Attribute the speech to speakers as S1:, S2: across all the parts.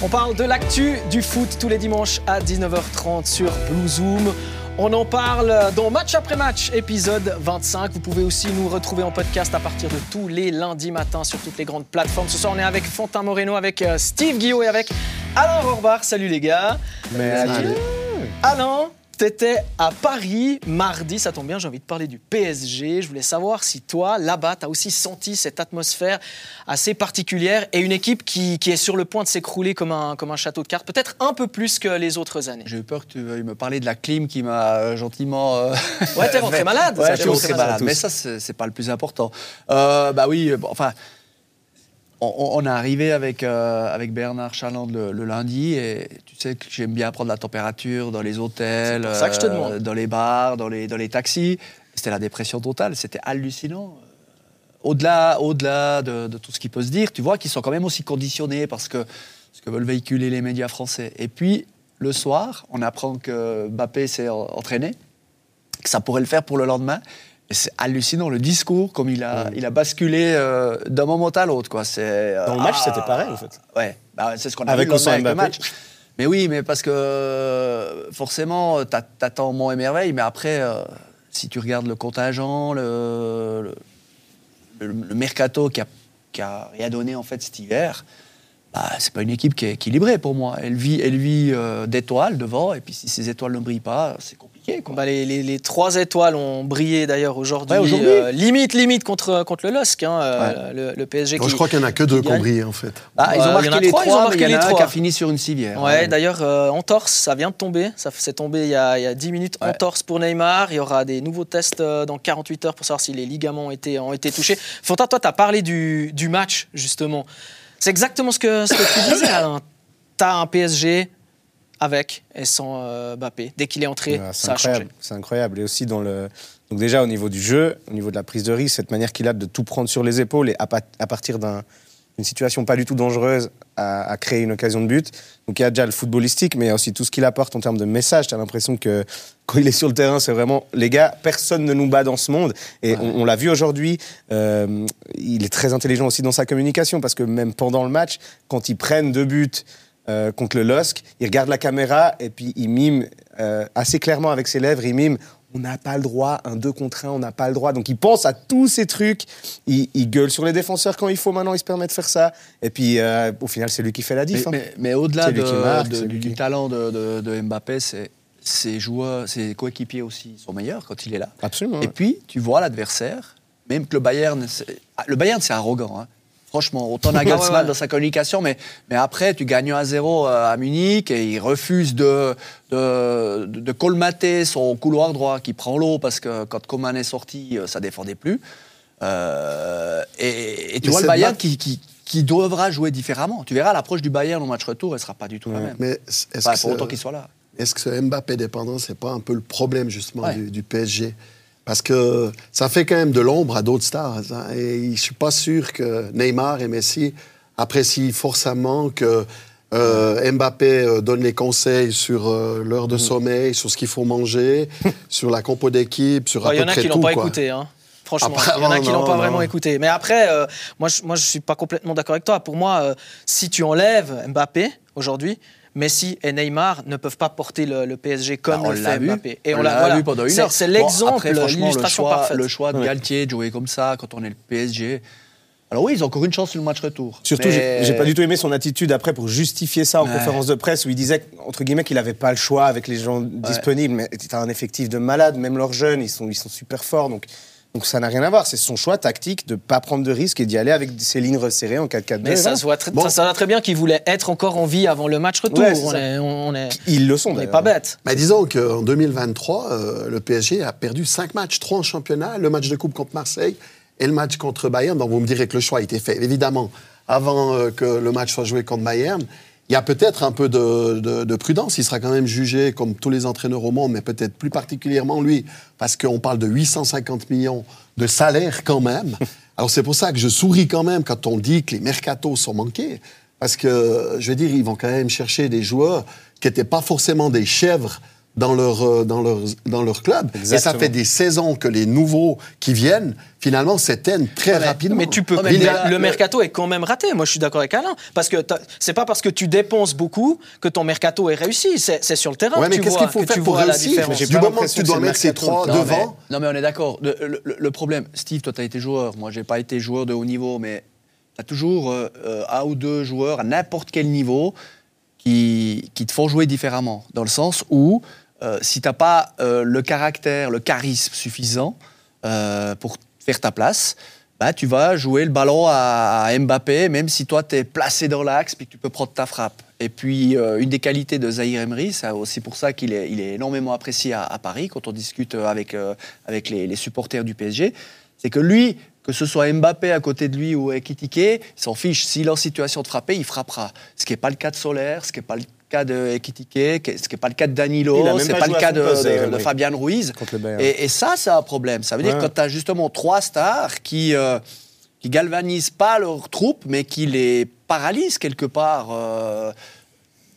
S1: On parle de l'actu du foot tous les dimanches à 19h30 sur Blue Zoom. On en parle dans Match après Match, épisode 25. Vous pouvez aussi nous retrouver en podcast à partir de tous les lundis matins sur toutes les grandes plateformes. Ce soir, on est avec Fontin Moreno, avec euh, Steve Guillot et avec Alain Rorbach. Salut les gars.
S2: Salut.
S1: Alain, T'étais à Paris mardi, ça tombe bien, j'ai envie de parler du PSG. Je voulais savoir si toi, là-bas, tu as aussi senti cette atmosphère assez particulière et une équipe qui, qui est sur le point de s'écrouler comme un, comme un château de cartes, peut-être un peu plus que les autres années.
S2: J'ai eu peur que tu veuilles me parler de la clim qui m'a euh, gentiment. Euh,
S1: Ouais, t'es rentré malade.
S2: Ouais,
S1: ça,
S2: je
S1: t'es
S2: suis
S1: rentré
S2: rentré malade. Mais ça, c'est c'est pas le plus important. Euh, bah oui, bon, enfin. On, est arrivé avec, euh, avec Bernard Chaland le, le lundi et tu sais que j'aime bien prendre la température dans les hôtels,
S1: C'est pour ça que je te
S2: euh, dans les bars, dans les, dans les taxis. C'était la dépression totale, c'était hallucinant. Au-delà au -delà de, de tout ce qui peut se dire, tu vois qu'ils sont quand même aussi conditionnés parce que ce que veulent véhiculer les médias français. Et puis, le soir, on apprend que Mbappé s'est en- entraîné, que ça pourrait le faire pour le lendemain. C'est hallucinant le discours, comme il a, il a basculé euh, d'un moment à l'autre. quoi. C'est, euh,
S3: Dans le match,
S2: ah,
S3: c'était pareil, en fait.
S2: Ouais, bah, c'est ce qu'on a
S3: Avec
S2: vu le avec le match. Mais oui, mais parce que euh, forcément, t'a- t'attends mon et merveille, mais après, euh, si tu regardes le contingent, le, le, le- le mercato qui a, qui a rien donné en fait cet hiver, bah, c'est pas une équipe qui est équilibrée pour moi. Elle vit, elle vit euh, d'étoiles devant, et puis si ces étoiles ne brillent pas, c'est compliqué. Quoi.
S1: Bah, les, les- les trois étoiles ont brillé d'ailleurs aujourd'hui.
S2: Ouais, aujourd'hui.
S1: euh, limite, limite contre, contre le LOSC, hein, euh, le, le PSG
S4: Bon,
S1: qui.
S4: je crois qu'il n'y en a que deux qui ont brillé, en fait.
S2: Ah, ils ont
S1: il y
S2: marqué
S1: en a
S2: les
S1: trois,
S2: trois,
S1: ils ont
S2: mais
S1: marqué
S2: il y en a
S1: les
S2: un qui
S1: trois.
S2: a fini sur une civière.
S1: Ouais, d'ailleurs, euh, entorse, ça vient de tomber. Ça c'est tombé il y, a, il y a 10 minutes.
S2: Ouais.
S1: Entorse pour Neymar. Il y aura des nouveaux tests dans 48 heures pour savoir si les ligaments ont été, ont été touchés. Fontin, toi, tu as parlé du, du match, justement. C'est exactement ce que, ce que tu disais, Alain. Tu as un PSG avec et sans euh, Mbappé. Dès qu'il est entré,
S3: Ah, c'est
S1: ça a changé.
S3: incroyable. C'est incroyable. Et aussi dans le. Donc déjà au niveau du jeu, au niveau de la prise de risque, cette manière qu'il a de tout prendre sur les épaules et à partir d'un- d'une situation pas du tout dangereuse à, à créer une occasion de but. Donc il y a déjà le footballistique, mais il y a aussi tout ce qu'il apporte en termes de message. Tu as l'impression que quand il est sur le terrain, c'est vraiment les gars, personne ne nous bat dans ce monde. Et on, on l'a vu aujourd'hui. euh, il est très intelligent aussi dans sa communication parce que même pendant le match, quand ils prennent deux buts euh, contre le LOSC, il regarde la caméra et puis il mime euh, assez clairement avec ses lèvres, il mime on n'a pas le droit, un 2 contre 1, on n'a pas le droit. Donc il pense à tous ces trucs, il, il gueule sur les défenseurs quand il faut, maintenant il se permet de faire ça. Et puis euh, au final, c'est lui qui fait la
S2: Mais,
S3: diff. hein.
S2: mais- mais au-delà de- de- du,
S3: qui-
S2: talent de, Mbappé, c'est ses joueurs, ses coéquipiers aussi sont meilleurs quand il est là.
S3: Absolument.
S2: Et puis, tu vois l'adversaire, même que le Bayern, c'est- ah, le Bayern c'est arrogant. hein. Franchement, autant Nagelsmann
S1: Ouais, ouais.
S2: dans sa communication, mais, mais après, tu gagnes 1-0 à Munich et il refuse de, de, de- colmater son couloir droit qui prend l'eau parce que quand Coman est sorti, euh, ça défendait plus. Euh, et, et tu
S4: Mais
S2: vois le Bayern qui, qui, qui devra jouer différemment. Tu verras, l'approche du Bayern au match retour, elle sera pas du tout la même.
S4: Mais est-ce
S2: Enfin,
S4: que,
S2: pour autant qu'il soit là.
S4: est-ce que ce Mbappé dépendant, c'est pas un peu le problème, justement, du, du PSG Parce que ça fait quand même de l'ombre à d'autres stars. hein, et je suis pas sûr que Neymar et Messi apprécient forcément que euh, Mbappé euh, donne les conseils sur euh, l'heure
S2: Mm.
S4: de sommeil, sur ce qu'il faut manger, sur la compo d'équipe, sur à
S1: Il y
S4: peu
S1: en a qui l'ont
S4: tout,
S1: pas
S4: quoi.
S1: écouté, hein. Franchement, il y en a
S4: non,
S1: qui l'ont pas
S4: non.
S1: vraiment écouté. Mais après, moi, je, moi, je suis pas complètement d'accord avec toi. Pour moi, si tu enlèves Mbappé aujourd'hui, Messi et Neymar ne peuvent pas porter le, le PSG comme
S2: Bah, on
S1: le
S2: l'a
S1: fait
S2: vu.
S1: Mbappé. Et
S2: on
S1: on
S2: l'a
S1: l'a voilà.
S2: vu pendant une heure.
S1: C'est
S2: Bon,
S1: l'exemple,
S2: après, franchement, le
S1: l'illustration
S2: choix,
S1: parfaite.
S2: le choix de
S3: Ouais.
S2: Galtier de jouer comme ça quand on est le PSG. Alors oui, ils ont encore une chance sur le match retour.
S3: Surtout,
S2: Mais-
S3: j'ai j'ai pas du tout aimé son attitude après pour justifier ça en
S2: Ouais.
S3: conférence de presse où il disait, entre guillemets, qu'il avait pas le choix avec les gens disponibles. Mais tu as un effectif de malades, même leurs jeunes, ils sont, ils sont super forts. Donc, donc ça n'a rien à voir. C'est son choix tactique de pas prendre de risques et d'y aller avec ses lignes resserrées en 4-4-2.
S1: Mais ça se voit très,
S4: Bon.
S1: ça, ça va très bien qu'ils voulaient être encore en vie avant le match retour.
S3: Ouais, c'est
S1: on,
S3: ça.
S1: est, on, est,
S3: Ils le sont
S1: on est
S3: d'ailleurs.
S1: pas bêtes.
S4: Mais disons qu'en 2023, euh, le PSG a perdu cinq matchs, trois en championnat, le match de coupe contre Marseille et le match contre Bayern. Donc vous me direz que le choix a été fait. Évidemment, avant euh, que le match soit joué contre Bayern, il y a peut-être un peu de, de- de prudence. Il sera quand même jugé comme tous les entraîneurs au monde, mais peut-être plus particulièrement lui, parce qu'on parle de 850 millions de salaire quand même. Alors c'est pour ça que je souris quand même quand on dit que les mercatos sont manqués. Parce que, je veux dire, ils vont quand même chercher des joueurs qui n'étaient pas forcément des chèvres dans leur, euh, dans leur, dans leur club. Et ça fait des saisons que les nouveaux qui viennent, finalement, s'éteignent très rapidement.
S1: Mais tu peux.
S2: Oh, mais le-
S1: mercato est quand même raté. Moi, je suis d'accord avec Alain. Parce que c'est pas parce que tu dépenses beaucoup que ton mercato est réussi. C'est c'est sur le terrain
S4: Ouais, mais
S1: tu
S4: qu'est-ce
S1: vois,
S4: qu'il faut
S1: que
S4: faire
S1: tu
S4: pour
S1: vois la
S4: réussir
S1: différence.
S3: Mais j'ai
S4: Du moment que tu dois mettre ces trois
S2: Non,
S4: devant,
S2: mais, non, mais on est d'accord. Le, le- le- le problème, Steve, toi, tu as été joueur. Moi, j'ai pas été joueur de haut niveau, mais tu as toujours euh, euh, un ou deux joueurs à n'importe quel niveau qui, qui te font jouer différemment. Dans le sens où, euh, si tu n'as pas euh, le caractère, le charisme suffisant euh, pour faire ta place, bah, tu vas jouer le ballon à, Mbappé, même si toi, tu es placé dans l'axe puis que tu peux prendre ta frappe. Et puis, une des qualités de Zahir Emery, c'est aussi pour ça qu'il est, énormément apprécié à, Paris quand on discute avec, les, supporters du PSG, c'est que lui, que ce soit Mbappé à côté de lui ou Ekitike, s'en fiche. S'il est en situation de frapper, il frappera. Ce qui n'est pas le cas de Solaire, ce qui n'est pas le cas de Ekitike, ce qui n'est pas le cas de
S3: Il
S2: Danilo,
S3: même
S2: c'est
S3: pas
S2: le cas de, de-. Fabian Ruiz. Et, et ça, c'est un problème. Ça veut dire que quand tu as justement trois stars qui, euh, qui galvanisent pas leurs troupes, mais qui les paralysent quelque part euh,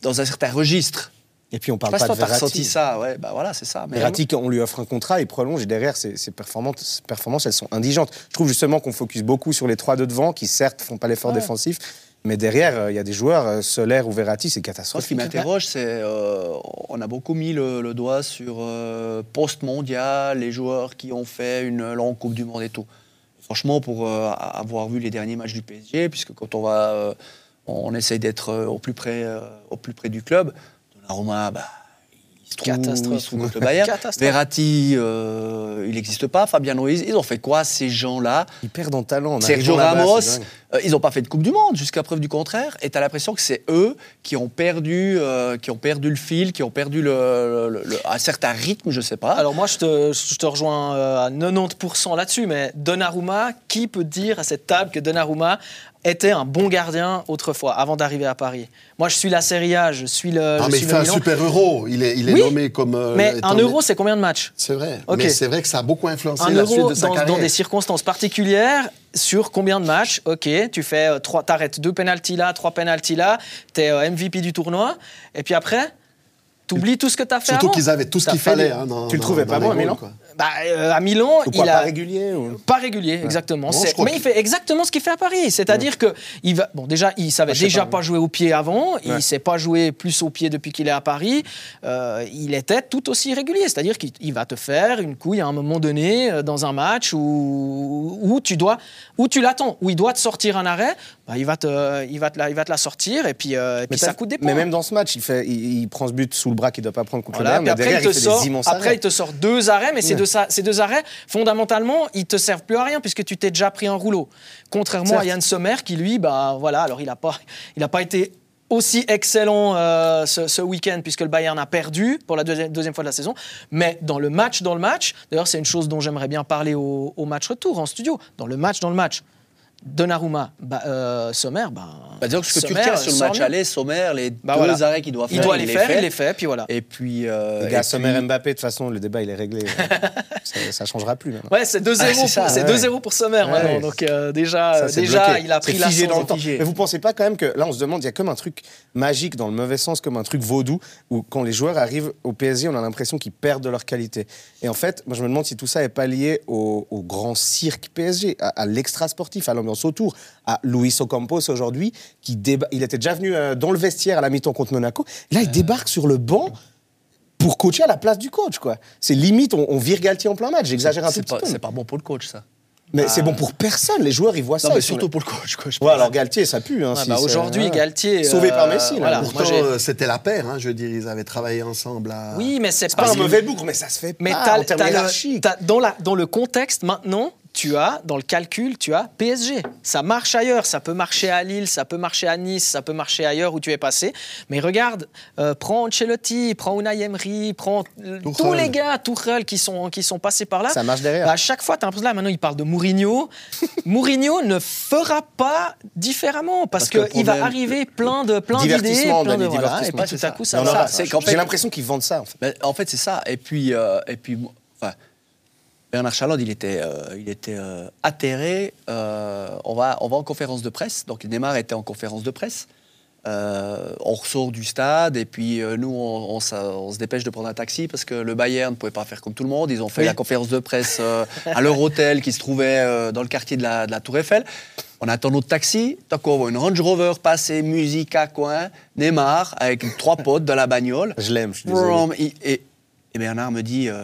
S2: dans un certain registre.
S3: Et puis on
S2: Je sais
S3: parle
S2: pas si
S3: de Verratti.
S2: ressenti ça. Ouais, bah voilà, c'est ça. Mais
S3: Verratti, on lui offre un contrat, il prolonge et derrière, ses, ses performances, ses performances, elles sont indigentes. Je trouve justement qu'on focus beaucoup sur les trois de devant, qui certes font pas l'effort
S2: Ouais.
S3: défensif, mais derrière, euh, il y a des joueurs, euh, Solaire ou Verratti, c'est
S2: Moi, ce
S3: catastrophique.
S2: qui m'interroge, c'est euh, on a beaucoup mis le, le doigt sur euh, post-mondial, les joueurs qui ont fait une longue Coupe du Monde et tout. Franchement, pour euh, avoir vu les derniers matchs du PSG, puisque quand on va, euh, on essaye d'être euh, au plus près, euh, au plus près du club. Donnarumma, bah, il se trouve,
S1: Catastrophe.
S2: il se trouve contre le Bayern. Verratti, euh, il n'existe pas. Fabien Ruiz, ils ont fait quoi ces gens-là?
S3: Ils perdent en talent. en
S2: Sergio Ramos, ils n'ont pas fait de Coupe du Monde jusqu'à preuve du contraire. Et tu as l'impression que c'est eux qui ont perdu, euh, qui ont perdu le fil, qui ont perdu le, le- le- un certain rythme, je sais pas.
S1: Alors moi, je te, je te rejoins euh, à 90% là-dessus, mais Donnarumma, qui peut dire à cette table que Donnarumma était un bon gardien autrefois, avant d'arriver à Paris? Moi, je suis la Serie A, je suis le,
S4: Ah,
S1: je
S4: mais
S1: suis
S4: il fait un super euro. Il est, il est
S1: Oui,
S4: nommé comme. euh,
S1: Mais un euro, c'est combien de matchs?
S4: C'est vrai.
S1: Ok.
S4: Mais c'est vrai que ça a beaucoup influencé
S1: un
S4: la suite
S1: euro
S4: de sa
S1: dans,
S4: carrière.
S1: dans des circonstances particulières sur combien de matchs Ok, tu fais euh, trois, t'arrêtes deux pénaltys là, trois pénaltys là, t'es euh, MVP du tournoi, et puis après, t'oublies tout ce que t'as fait
S4: Surtout
S1: avant.
S4: qu'ils avaient tout ce qu'il fallait.
S1: les-
S4: hein, dans-
S3: Tu le
S4: dans-
S3: trouvais
S4: dans
S3: pas bon Milan
S4: quoi.
S1: Bah, euh, à Milan,
S3: Ou quoi,
S1: il a
S3: pas régulier ou-
S1: pas régulier, exactement. Mais il fait exactement ce qu'il fait à Paris. C'est-à-dire que il va. Bon, déjà, il savait
S3: Ah, sais
S1: déjà
S3: pas,
S1: pas, jouer au pied avant. Il
S3: Ouais.
S1: sait pas jouer plus au pied depuis qu'il est à Paris. Euh, il était tout aussi régulier. C'est-à-dire qu'il il va te faire une couille à un moment donné euh, dans un match où, où tu dois, où tu l'attends, où il doit te sortir un arrêt. Bah, il va te, il va te la, il va te la sortir et puis, euh, et puis
S3: Mais,
S1: ça coûte des points.
S3: mais même dans ce match, il, fait, il, il prend ce but sous le bras qu'il ne doit pas prendre contre
S1: Voilà,
S3: le
S1: puis
S3: Bayern, mais
S1: après,
S3: derrière,
S1: il te
S3: il fait
S1: sort,
S3: des immenses
S1: après,
S3: arrêts.
S1: il te sort deux arrêts, mais ces, deux, ces deux arrêts, fondamentalement, ils te servent plus à rien puisque tu t'es déjà pris un rouleau. Contrairement à Yann Sommer qui, lui, bah, voilà, alors il n'a pas, il a pas été aussi excellent euh, ce, ce week-end puisque le Bayern a perdu pour la deuxième, deuxième fois de la saison. Mais dans le match, dans le match, d'ailleurs, c'est une chose dont j'aimerais bien parler au, au match retour en studio. Dans le match, dans le match. Donnarumma, bah, euh, Sommer, bah,
S2: Bah, disons que ce que tu retiens sur le match aller, Sommer, les
S1: Bah,
S2: deux
S1: voilà.
S2: arrêts qu'il doit faire,
S1: il doit les faire,
S2: fait.
S1: il les fait, puis voilà.
S2: Et puis. euh,
S3: Les gars,
S2: et
S3: Sommer
S2: puis-
S3: Mbappé, de toute façon, le débat, il est réglé. ça ne changera plus maintenant.
S1: Ouais, c'est 2-0
S2: Ah, c'est
S3: ouais.
S1: 2-0 pour Sommer
S3: Ouais.
S1: maintenant. Donc euh, déjà,
S3: Ça,
S1: euh, déjà
S3: bloqué.
S1: il a pris la
S3: figé dans le temps.
S2: figé.
S3: Mais vous pensez pas quand même que là, on se demande, il y a comme un truc magique dans le mauvais sens, comme un truc vaudou, où quand les joueurs arrivent au PSG, on a l'impression qu'ils perdent de leur qualité. Et en fait, moi, je me demande si tout ça est pas lié au, au grand cirque PSG, à, à l'extra sportif, à l'ambiance autour, à Luis Ocampos aujourd'hui, qui déba- il était déjà venu euh, dans le vestiaire à la mi-temps contre Monaco. Là, il débarque sur le banc. Pour coacher à la place du coach, quoi. C'est limite, on, on vire Galtier en plein match. J'exagère un tout petit
S2: pas,
S3: peu.
S2: c'est pas bon pour le coach, ça.
S3: Mais c'est bon pour personne. Les joueurs, ils voient ça.
S2: Non, mais
S3: ils sont
S2: surtout pour le coach. Quoi, je
S3: Ouais, alors Galtier, ça pue. Hein,
S1: Ouais,
S3: si
S1: bah, Aujourd'hui,
S3: ouais.
S1: Galtier.
S3: Sauvé
S1: euh,
S3: par Messi, là.
S1: voilà.
S4: Pourtant, euh, c'était la paire, hein, je veux dire, ils avaient travaillé ensemble à...
S1: oui, mais c'est
S3: pas
S1: pas
S3: un mauvais bougre, mais ça se fait
S1: Mais
S3: pas
S1: t'as- dans, la, dans le contexte maintenant, tu as, dans le calcul, tu as PSG. Ça marche ailleurs, ça peut marcher à Lille, ça peut marcher à Nice, ça peut marcher ailleurs où tu es passé. Mais regarde, euh, prends Ancelotti, prends Unai Emery, prends euh, tous les gars, Tuchel, qui sont, qui sont passés par là.
S3: Ça marche derrière.
S1: Bah, à chaque fois, tu as l'impression, là, maintenant, il parle de Mourinho. Mourinho ne fera pas différemment parce, qu'il va arriver plein de plein d'idées, plein de voilà, et puis tout à coup, ça
S2: qu'en
S3: J'ai l'impression qu'ils vendent ça. En fait.
S2: En fait, c'est ça. Et puis, euh, et puis enfin, Bernard Chalande, il était, euh, il était euh, atterré. euh, on, va, on va en conférence de presse. Donc, Neymar était en conférence de presse. Euh, on ressort du stade et puis euh, nous, on, on s'a- on se dépêche de prendre un taxi parce que le Bayern ne pouvait pas faire comme tout le monde. Ils ont fait
S1: Oui.
S2: la conférence de presse euh, à leur hôtel qui se trouvait euh, dans le quartier de la, de la Tour Eiffel. On attend notre taxi. Tant qu'on voit une Range Rover passer, musique à coin, Neymar avec trois potes dans la bagnole.
S3: Je l'aime, je suis désolé.
S2: Et, et Bernard me dit, euh,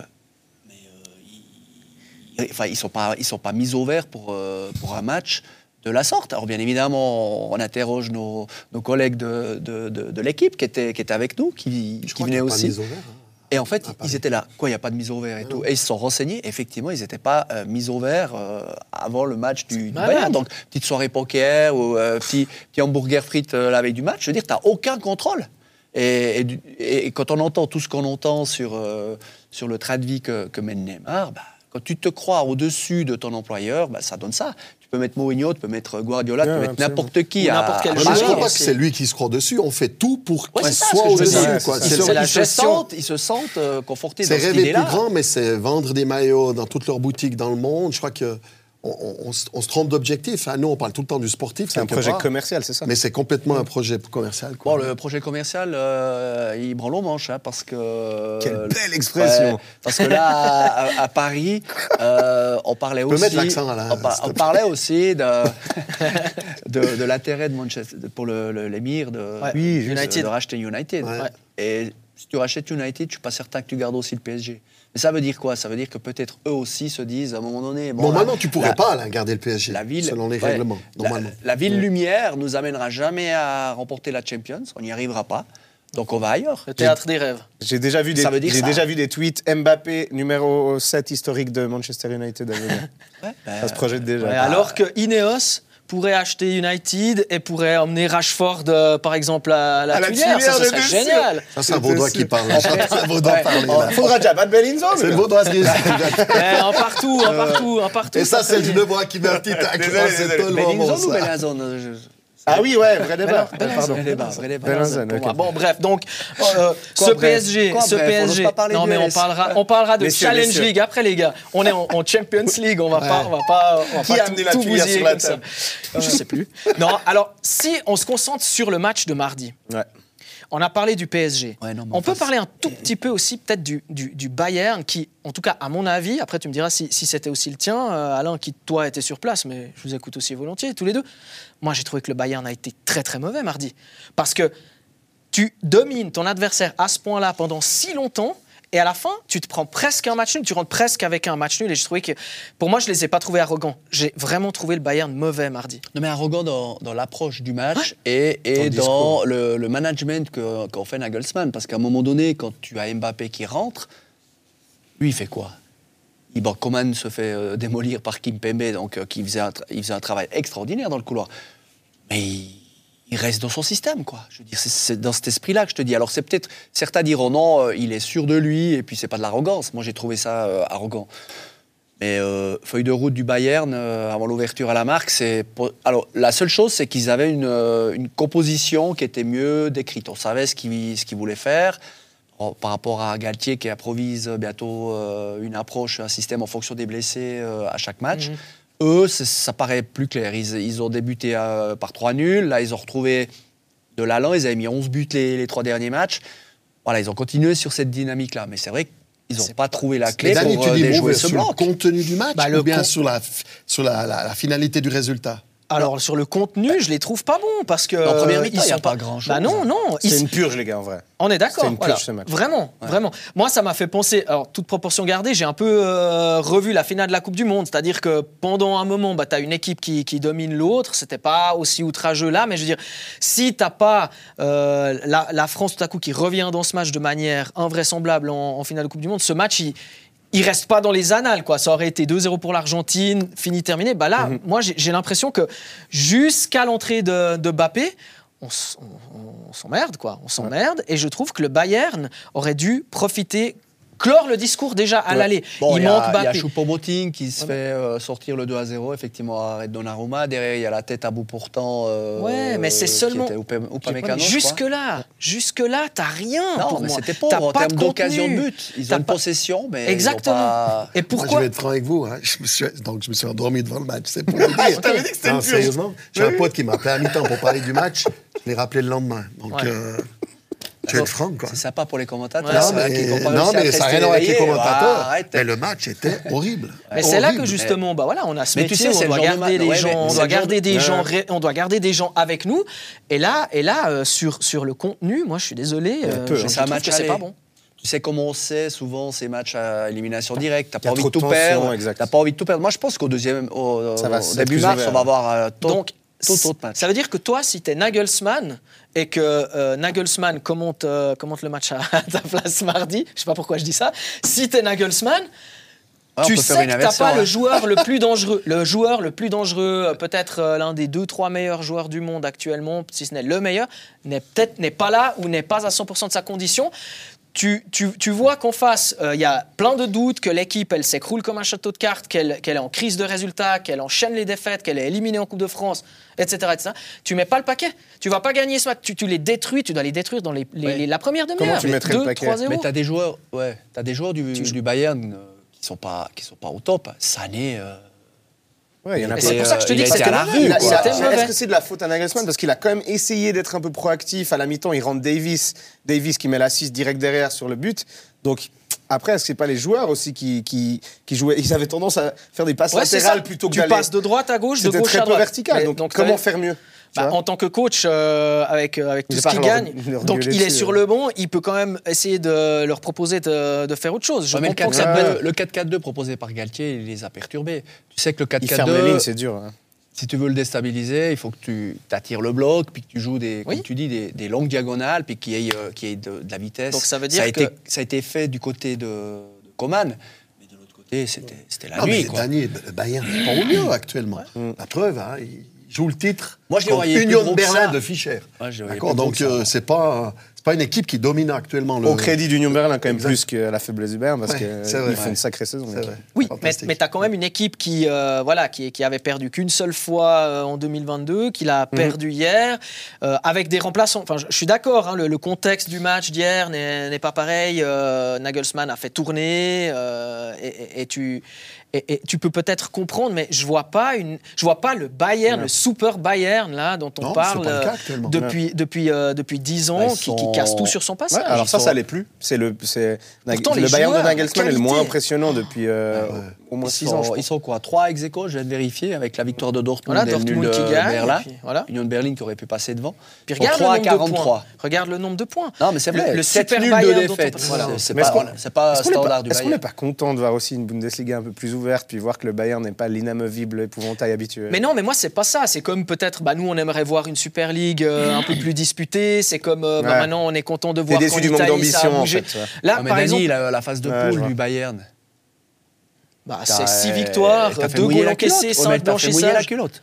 S2: ils, enfin, ils sont pas, ils sont pas mis au vert pour euh, pour un match de la sorte. Alors bien évidemment, on interroge nos, nos collègues de, de, de- de l'équipe qui étaient, qui étaient avec nous, qui, qui venaient
S4: pas
S2: aussi.
S4: vert, hein.
S2: Et en fait,
S4: Ah,
S2: ils étaient là. Quoi, il n'y a pas de mise au vert et
S4: Ah
S2: tout.
S4: non.
S2: Et ils se sont renseignés. Effectivement, ils n'étaient pas euh, mis au vert euh, avant le match du, du. Bayern. Donc, petite soirée poker ou euh, petit, petit hamburger frites la veille du match. Je veux dire, tu n'as aucun contrôle. Et, et quand on entend tout ce qu'on entend sur, sur le train de vie que, que mène Neymar, bah, quand tu te crois au-dessus de ton employeur, bah, ça donne ça. Tu peux mettre Mourinho, tu peux mettre Guardiola, tu peux mettre n'importe qui. À-
S1: n'importe quel
S2: à
S4: je ne crois pas
S1: c'est-
S4: que c'est lui qui se croit dessus. On fait tout pour qu'il
S2: c'est
S4: soit au-dessus.
S3: C'est
S4: C'est.
S1: C'est la
S2: ils se
S1: gestion.
S2: sentent, ils se sentent euh, confortés dans
S4: C'est
S2: cette
S4: rêver
S2: idée-là.
S4: plus grand, mais c'est vendre des maillots dans toutes leurs boutiques dans le monde. Je crois que on, on- on se- trompe d'objectif. hein. Nous, on parle tout le temps du sportif,
S3: C'est un projet
S4: part,
S3: commercial, c'est ça?
S4: Mais c'est complètement un projet commercial. quoi.
S2: Bon, le projet commercial, euh, il branle aux manches, hein, parce que...
S3: Quelle
S2: euh,
S3: belle expression.
S2: ouais, Parce que là, à, Paris, euh, on parlait aussi...
S4: mettre l'accent, là,
S2: on, par- parlait aussi de, de, de l'intérêt de Manchester, de- pour le- le- l'émir de,
S1: Ouais,
S2: oui, de racheter United. Et si tu rachètes United, je suis pas certain que tu gardes aussi le PSG. Mais ça veut dire quoi? Ça veut dire que peut-être eux aussi se disent à un moment donné...
S4: Bon,
S2: là,
S4: maintenant, tu pourrais
S2: la-
S4: pas là, garder le PSG,
S2: la ville,
S4: selon les
S2: ouais,
S4: règlements,
S2: la-
S4: normalement.
S2: La, ville lumière nous amènera jamais à remporter la Champions, on n'y arrivera pas. Donc on va ailleurs.
S1: Le théâtre des rêves.
S3: J'ai déjà vu des,
S2: Ça veut dire
S3: j'ai
S2: ça.
S3: déjà vu des tweets Mbappé numéro 7 historique de Manchester United à venir.
S2: Ouais, ben,
S3: Ça se projette déjà.
S1: Ouais, alors que Ineos pourrait acheter United et pourrait emmener Rashford, euh, par exemple, à la,
S3: À.
S1: Ça, serait
S3: sûr.
S1: génial.
S4: Ça, c'est un Vaudois qui parle. Ça, c'est un Vaudois
S2: Ouais.
S4: parler, là.
S3: Faudra déjà battre Bellingham.
S4: C'est le. Vaudois qui
S1: un partout, un partout, un partout.
S4: Et ça, c'est le Genevois qui met un petit tacle. C'est
S2: Bellingham ou.
S3: Ah oui, ouais, vrai débat.
S1: Bellingham,
S3: Pardon.
S2: Vrai débat, vrai.
S1: Bon, bref, donc euh, ce
S2: bref
S1: PSG, ce
S2: bref
S1: PSG. non, mais on parlera, on parlera de
S3: Messieurs,
S1: Challenge
S3: messieurs.
S1: League après les gars. On est en, en Champions League, on va pas, on va pas, on va
S3: Qui
S1: pas
S3: a
S1: tout,
S3: amené la
S1: tout
S3: sur la
S1: ça.
S3: table?
S1: Je sais plus. Non, alors si on se concentre sur le match de mardi.
S3: Ouais.
S1: On a parlé du PSG.
S2: Ouais, non, mais
S1: on peut parler un tout petit peu aussi peut-être du, du- du Bayern qui, en tout cas à mon avis, après tu me diras si, si c'était aussi le tien, euh, Alain, qui toi était sur place, mais je vous écoute aussi volontiers, tous les deux. Moi j'ai trouvé que le Bayern a été très très mauvais mardi. Parce que tu domines ton adversaire à ce point-là pendant si longtemps. Et à la fin, tu te prends presque un match nul, tu rentres presque avec un match nul. Et je trouvais que, pour moi, je les ai pas trouvés arrogants. J'ai vraiment trouvé le Bayern mauvais mardi.
S2: Non, mais arrogant dans, dans l'approche du match et, et
S4: Dans le
S2: dans
S4: discours.
S2: le, le management que- qu'en fait Nagelsmann. Parce qu'à un moment donné, quand tu as Mbappé qui rentre, lui, il fait quoi? Il, bon, Coman se fait euh, démolir par Kim Pembe, donc, euh, qui faisait un, il faisait un travail extraordinaire dans le couloir. Mais il, il reste dans son système, quoi. Je veux dire, c'est- dans cet esprit-là que je te dis. Alors, c'est peut-être. Certains diront non, euh, il est sûr de lui, et puis c'est pas de l'arrogance. Moi, j'ai trouvé ça euh, arrogant. Mais euh, feuille de route du Bayern avant l'ouverture à la marque, c'est alors la seule chose, c'est qu'ils avaient une, composition qui était mieux décrite. On savait ce qu'ils voulaient faire. Par rapport à Galtier qui improvise bientôt une approche, un système en fonction des blessés à chaque match.
S1: Mhm.
S2: Eux, ça paraît plus clair. Ils, ils ont débuté euh, par 3 nuls. Là, ils ont retrouvé de l'allant. Ils avaient mis 11 buts les, les trois derniers matchs. Voilà, ils ont continué sur cette dynamique-là. Mais c'est vrai qu'ils n'ont pas trouvé la clé pour
S4: tu
S2: euh,
S4: dis
S2: déjouer ce
S4: sur
S2: bloc.
S4: le contenu du match
S1: Bah,
S4: ou bien
S1: con-
S4: sur, la, sur la, la- la finalité du résultat?
S1: Alors sur le contenu, je les trouve pas bons parce que
S2: En première
S1: euh,
S2: mi-temps,
S1: ils
S2: il y a
S1: sont
S2: pas grand-chose.
S1: Bah non, non. ils-
S3: C'est une purge, les gars, en vrai.
S1: On est d'accord.
S3: C'était une
S1: voilà.
S3: purge, ce match.
S1: Vraiment, vraiment. Moi, ça m'a fait penser. Alors, toute proportion gardée, j'ai un peu euh, revu la finale de la Coupe du Monde. C'est-à-dire que pendant un moment, bah, tu as une équipe qui, qui domine l'autre. C'était pas aussi outrageux là, mais je veux dire, si t'as pas euh, la, la France tout à coup qui revient dans ce match de manière invraisemblable en, en finale de Coupe du Monde, ce match, il. Il reste pas dans les annales, quoi. Ça aurait été 2-0 pour l'Argentine, fini terminé. Bah là,
S3: Mhm.
S1: moi, j'ai l'impression que jusqu'à l'entrée de, de on, on- on s'emmerde, quoi. On s'emmerde. Et je trouve que le Bayern aurait dû profiter, clore le discours déjà à
S3: Ouais.
S1: l'aller.
S2: Bon,
S1: il manque
S2: Il y a
S1: Mbappé.
S2: Choupo-Moting qui se fait euh, sortir le 2 à 0, effectivement, à Donnarumma. Derrière, il y a la tête à bout portant. euh,
S1: Ouais, mais c'est seulement-
S2: je.
S1: Jusque-là, jusque-là, t'as rien
S2: Non,
S1: pour
S2: mais
S1: moi.
S2: c'était pauvre en
S1: pas
S2: termes
S1: de
S2: d'occasion de but. Ils ont une possession, mais.
S1: Exactement.
S2: pas-
S1: Et
S4: Moi, je
S1: pourquoi
S4: vais être franc avec vous. hein. Je me suis, donc, je me suis endormi devant le match. C'est pour le dire.
S3: t'avais dit que c'était
S4: Non,
S3: une purge.
S4: Sérieusement, j'ai un pote qui m'a appelé à mi-temps pour parler du match. Je l'ai rappelé le lendemain. Donc,
S1: Ouais.
S4: euh, tu es le franc, quoi.
S2: C'est sympa pour les commentateurs.
S1: Ouais,
S4: Non, mais, non, ça n'a rien à voir avec les commentateurs.
S2: Ah,
S4: mais le match était horrible.
S1: Mais c'est là que justement, bah voilà, on a ce
S2: Mais tu sais,
S1: on, doit garder des gens, on doit garder
S2: de-
S1: des gens, ré- on doit garder des gens avec nous. Et là, et là, euh, sur sur le contenu, moi, je suis désolé,
S2: C'est un match
S1: c'est pas bon.
S2: Tu sais comment on sait souvent ces matchs à élimination directe? T'as pas envie de tout perdre. T'as pas envie de tout perdre. Moi, je pense qu'au deuxième, au, début mars, on va avoir euh, tout,
S1: Donc. Ça veut dire que toi, si tu es Nagelsmann et que euh, Nagelsmann commente, euh, commente le match à ta place mardi, je sais pas pourquoi je dis ça, si tu es Nagelsmann, tu sais que t'as pas
S2: hein.
S1: le joueur le plus dangereux. Le joueur le plus dangereux, euh, peut-être euh, l'un des deux, trois meilleurs joueurs du monde actuellement, si ce n'est le meilleur, n'est peut-être n'est pas là ou n'est pas à 100% de sa condition. Tu, tu, tu vois qu'en face, euh, il y a plein de doutes, que l'équipe, elle s'écroule comme un château de cartes, qu'elle qu'elle est en crise de résultats, qu'elle enchaîne les défaites, qu'elle est éliminée en Coupe de France, etc. etc. Tu mets pas le paquet. Tu vas pas gagner ce match. Tu, tu les détruis. Tu dois les détruire dans les, les-
S2: Ouais.
S1: les- la première
S3: Comment
S1: demi-heure.
S3: tu mettrais le paquet
S1: 2-3-0.
S2: Mais t'as des joueurs, ouais, t'as des joueurs du,
S1: Tu
S2: Bayern euh, qui sont pas, qui sont pas au top. Sané, euh,
S3: Ouais, il y en a
S1: Et
S3: pas.
S1: c'est pour ça que je te dis
S2: a
S1: que c'était
S2: à la
S1: mauvais.
S2: rue.
S3: Est-ce que c'est de la faute à Nagelsmann Parce qu'il a quand même essayé d'être un peu proactif. À la mi-temps, il rentre Davis. Davis qui met l'assist direct derrière sur le but. Donc, après, est-ce que c'est pas les joueurs aussi qui, qui, qui jouaient? Ils avaient tendance à faire des passes
S1: Ouais,
S3: latérales plutôt que
S1: tu passes de droite à gauche, de gauche
S3: très
S1: à
S3: peu
S1: droite.
S3: vertical.
S1: Mais
S3: Donc, comment faire mieux?
S1: Bah, en tant que coach, euh, avec, euh, avec tout ce qu'il gagne,
S3: leur
S1: donc il est sur le banc, il peut quand même essayer de leur proposer de, de faire autre chose. Je
S2: Ouais, le
S1: comprends que ça
S2: 4-4-2
S1: peut être-
S2: le 4-4-2 proposé par Galtier, il les a perturbés. Tu sais que le
S3: Il ferme les lignes,
S2: 4-4-2,
S3: c'est dur. hein.
S2: si tu veux le déstabiliser, il faut que tu attires le bloc, puis que tu joues des,
S1: Oui.
S2: comme tu dis, des, des longues diagonales, puis qu'il y ait, euh, qu'il y ait de, de la vitesse.
S1: Donc ça veut
S2: a
S1: dire
S2: été,
S1: que-
S2: ça a été fait du côté de, de Coman, mais de l'autre côté, c'était c'était la
S4: Non,
S2: nuit.
S4: mais
S2: quoi.
S4: Dany, le Bayern n'est pas au mieux actuellement. La preuve, hein, il joue le titre
S2: Moi, je voyais
S4: Union Berlin
S2: ça.
S4: de Fischer. D'accord, donc euh, c'est pas c'est pas une équipe qui domine actuellement le.
S3: Au crédit d'Union Berlin, quand même
S4: Exact.
S3: plus que la faiblesse du Bayern, parce
S4: Ouais,
S3: qu'ils font
S4: Ouais.
S3: une sacrée saison.
S1: Oui, mais, mais tu as quand même une équipe qui, euh, voilà, qui, qui avait perdu qu'une seule fois euh, en 2022, qui
S3: Mhm.
S1: l'a perdu hier, euh, avec des remplaçants. Enfin, je, suis d'accord, hein, le, le contexte du match d'hier n'est n'est pas pareil. Euh, Nagelsmann a fait tourner euh, et, et- et tu. Et, et tu peux peut-être comprendre, mais je vois pas une, je vois pas le Bayern,
S3: Non.
S1: le super Bayern là dont on
S4: Non,
S1: parle
S4: cas
S1: euh, depuis depuis euh, depuis dix ans,
S2: Bah, ils
S1: qui, casse tout sur son passage.
S3: Ouais, alors ça,
S2: sont-
S3: ça l'est plus. C'est le,
S1: Pourtant,
S3: le Bayern de Nagelsmann est le moins impressionnant depuis euh,
S4: Ah ouais.
S3: Au moins
S2: Ils
S3: 6
S2: sont,
S3: ans. je
S2: ils sont quoi 3 ex aequo, je viens de vérifier, avec la victoire de Dortmund
S1: Voilà,
S2: et nul
S1: Dortmund
S2: de
S1: qui gagne.
S2: Berlin.
S1: puis voilà.
S2: Union de Berlin qui aurait pu passer devant.
S1: Puis regarde
S2: 3 à
S1: le nombre de
S2: 43.
S1: points. Regarde le nombre de points.
S2: Non, mais c'est vrai.
S1: Le- Bayern
S2: de défaite.
S1: Voilà.
S2: C'est- pas, pas
S3: Est-ce qu'on n'est
S2: standard
S3: pas,
S2: du
S3: est-ce qu'on n'est pas content de voir aussi une Bundesliga un peu plus ouverte, puis voir que le Bayern n'est pas l'inamovible épouvantail habituel?
S1: Mais non, mais moi, c'est pas ça. C'est comme peut-être, bah, nous, on aimerait voir une Super League euh, un peu plus disputée. C'est comme, euh, bah,
S3: Ouais.
S1: maintenant, on est content de
S3: T'es
S1: voir
S3: déçu
S1: qu'en
S3: du manque
S1: Italie, ça a
S3: d'ambition, en fait.
S1: Là,
S2: mais
S1: par
S2: Dani,
S1: exemple,
S2: la, phase de poule du Bayern.
S1: Bah, c'est six
S2: euh,
S1: victoires,
S2: t'as fait
S1: deux
S2: mouiller
S1: goals
S2: la
S1: encaissés,
S2: culotte. Ouais, mais
S1: cinq
S2: t'as fait mouiller la
S1: blanchissages.
S2: culotte.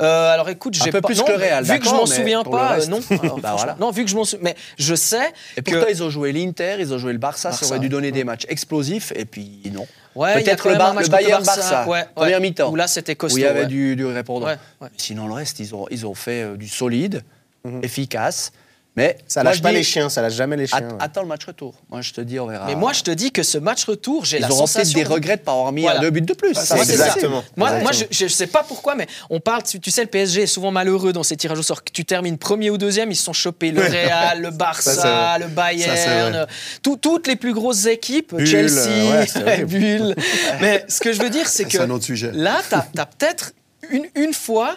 S1: Euh, alors écoute,
S2: Un
S1: j'ai
S2: peu
S1: pas
S2: plus
S1: non,
S2: que le Real,
S1: vu que je m'en souviens pas, euh,
S2: reste.
S1: non. Alors,
S2: Bah, voilà.
S1: Non, vu que je m'en souviens, mais je sais
S2: Et
S1: que
S2: pourtant, ils ont joué l'Inter, ils ont joué le Barça,
S1: Barça.
S2: ça aurait dû donner des matchs explosifs, et puis non.
S1: ouais,
S2: Peut-être le,
S1: même
S2: Bar-
S1: un match
S2: le
S1: contre
S2: Bayern-Barça,
S1: ouais, ouais,
S2: première mi-temps,
S1: Où là, c'était costaud.
S2: où il y avait du, du répondant. Sinon, le reste, ils ont, ils ont fait euh, du solide, efficace. Mais
S3: Ça lâche pas
S2: dis,
S3: les chiens, ça lâche jamais les chiens. ouais.
S2: Attends le match retour. Moi, je te dis, on verra.
S1: Mais moi, je te dis que ce match retour, j'ai
S2: ils
S1: la
S2: auront peut-être
S1: sensation.
S2: des regrets de ne pas avoir mis
S1: Voilà.
S2: un deux buts de plus. Ça,
S1: Moi,
S3: exactement.
S1: Moi, moi je ne sais pas pourquoi, mais on parle, tu, tu sais, le PSG est souvent malheureux dans ces tirages au sort. Tu termines premier ou deuxième, ils se sont chopés le Real, le
S3: Ça,
S1: Barça, le Bayern, tout- toutes les plus grosses équipes,
S3: Bulle,
S1: Chelsea,
S3: ouais.
S1: Bulle. Mais ce que je veux dire, c'est que
S4: C'est un autre sujet.
S1: là, tu as, peut-être une, une fois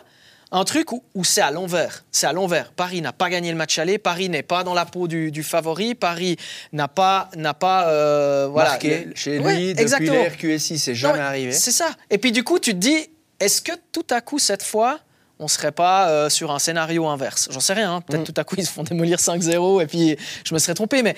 S1: un truc où, où c'est à l'envers. C'est à l'envers. Paris n'a pas gagné le match aller. Paris n'est pas dans la peau du, du favori. Paris n'a pas, n'a pas, euh, voilà,
S2: Marqué
S1: le-
S2: chez
S1: Ouais,
S2: lui depuis
S1: exactement.
S2: l'ère QSI, c'est jamais
S1: mais
S2: arrivé.
S1: C'est ça. Et puis du coup, tu te dis, est-ce que tout à coup, cette fois, on serait pas euh, sur un scénario inverse J'en sais rien. hein. Peut-être
S3: Mm.
S1: tout à coup, ils se font démolir 5-0 et puis je me serais trompé. Mais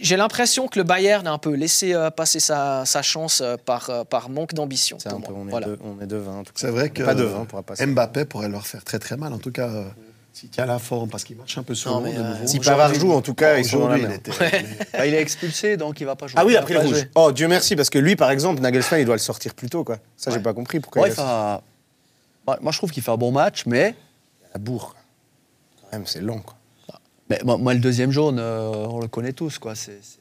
S1: j'ai l'impression que le Bayern a un peu laissé euh, passer sa, sa chance euh, par, euh, par manque d'ambition.
S3: C'est un
S1: pour
S3: peu,
S1: moi.
S3: on est,
S1: Voilà.
S3: deux, on est cas.
S4: C'est vrai que
S3: Pas on.
S4: Mbappé pourrait leur faire très très mal. En tout cas, euh, s'il tient la forme, parce qu'il marche un peu sur
S1: Non,
S4: l'eau
S1: mais,
S4: de nouveau.
S3: Si Pavard joue, en tout cas, ils sont dans la
S4: Aujourd'hui, il
S3: merde.
S4: était. mais-
S2: Bah, il est expulsé, donc il va pas jouer.
S3: Ah oui, après le rouge. Oh, Dieu merci, parce que lui, par exemple, Nagelsmann, il doit le sortir plus tôt, quoi. Ça, j'ai
S2: Ouais.
S3: pas compris pourquoi
S2: Ouais,
S3: il
S2: il
S3: a
S2: Moi, je trouve qu'il fait un bon match, mais,
S3: la bourre. Quand même, c'est long, quoi.
S2: mais moi, moi, le deuxième jaune, euh, on le connaît tous. quoi. C'est c'est-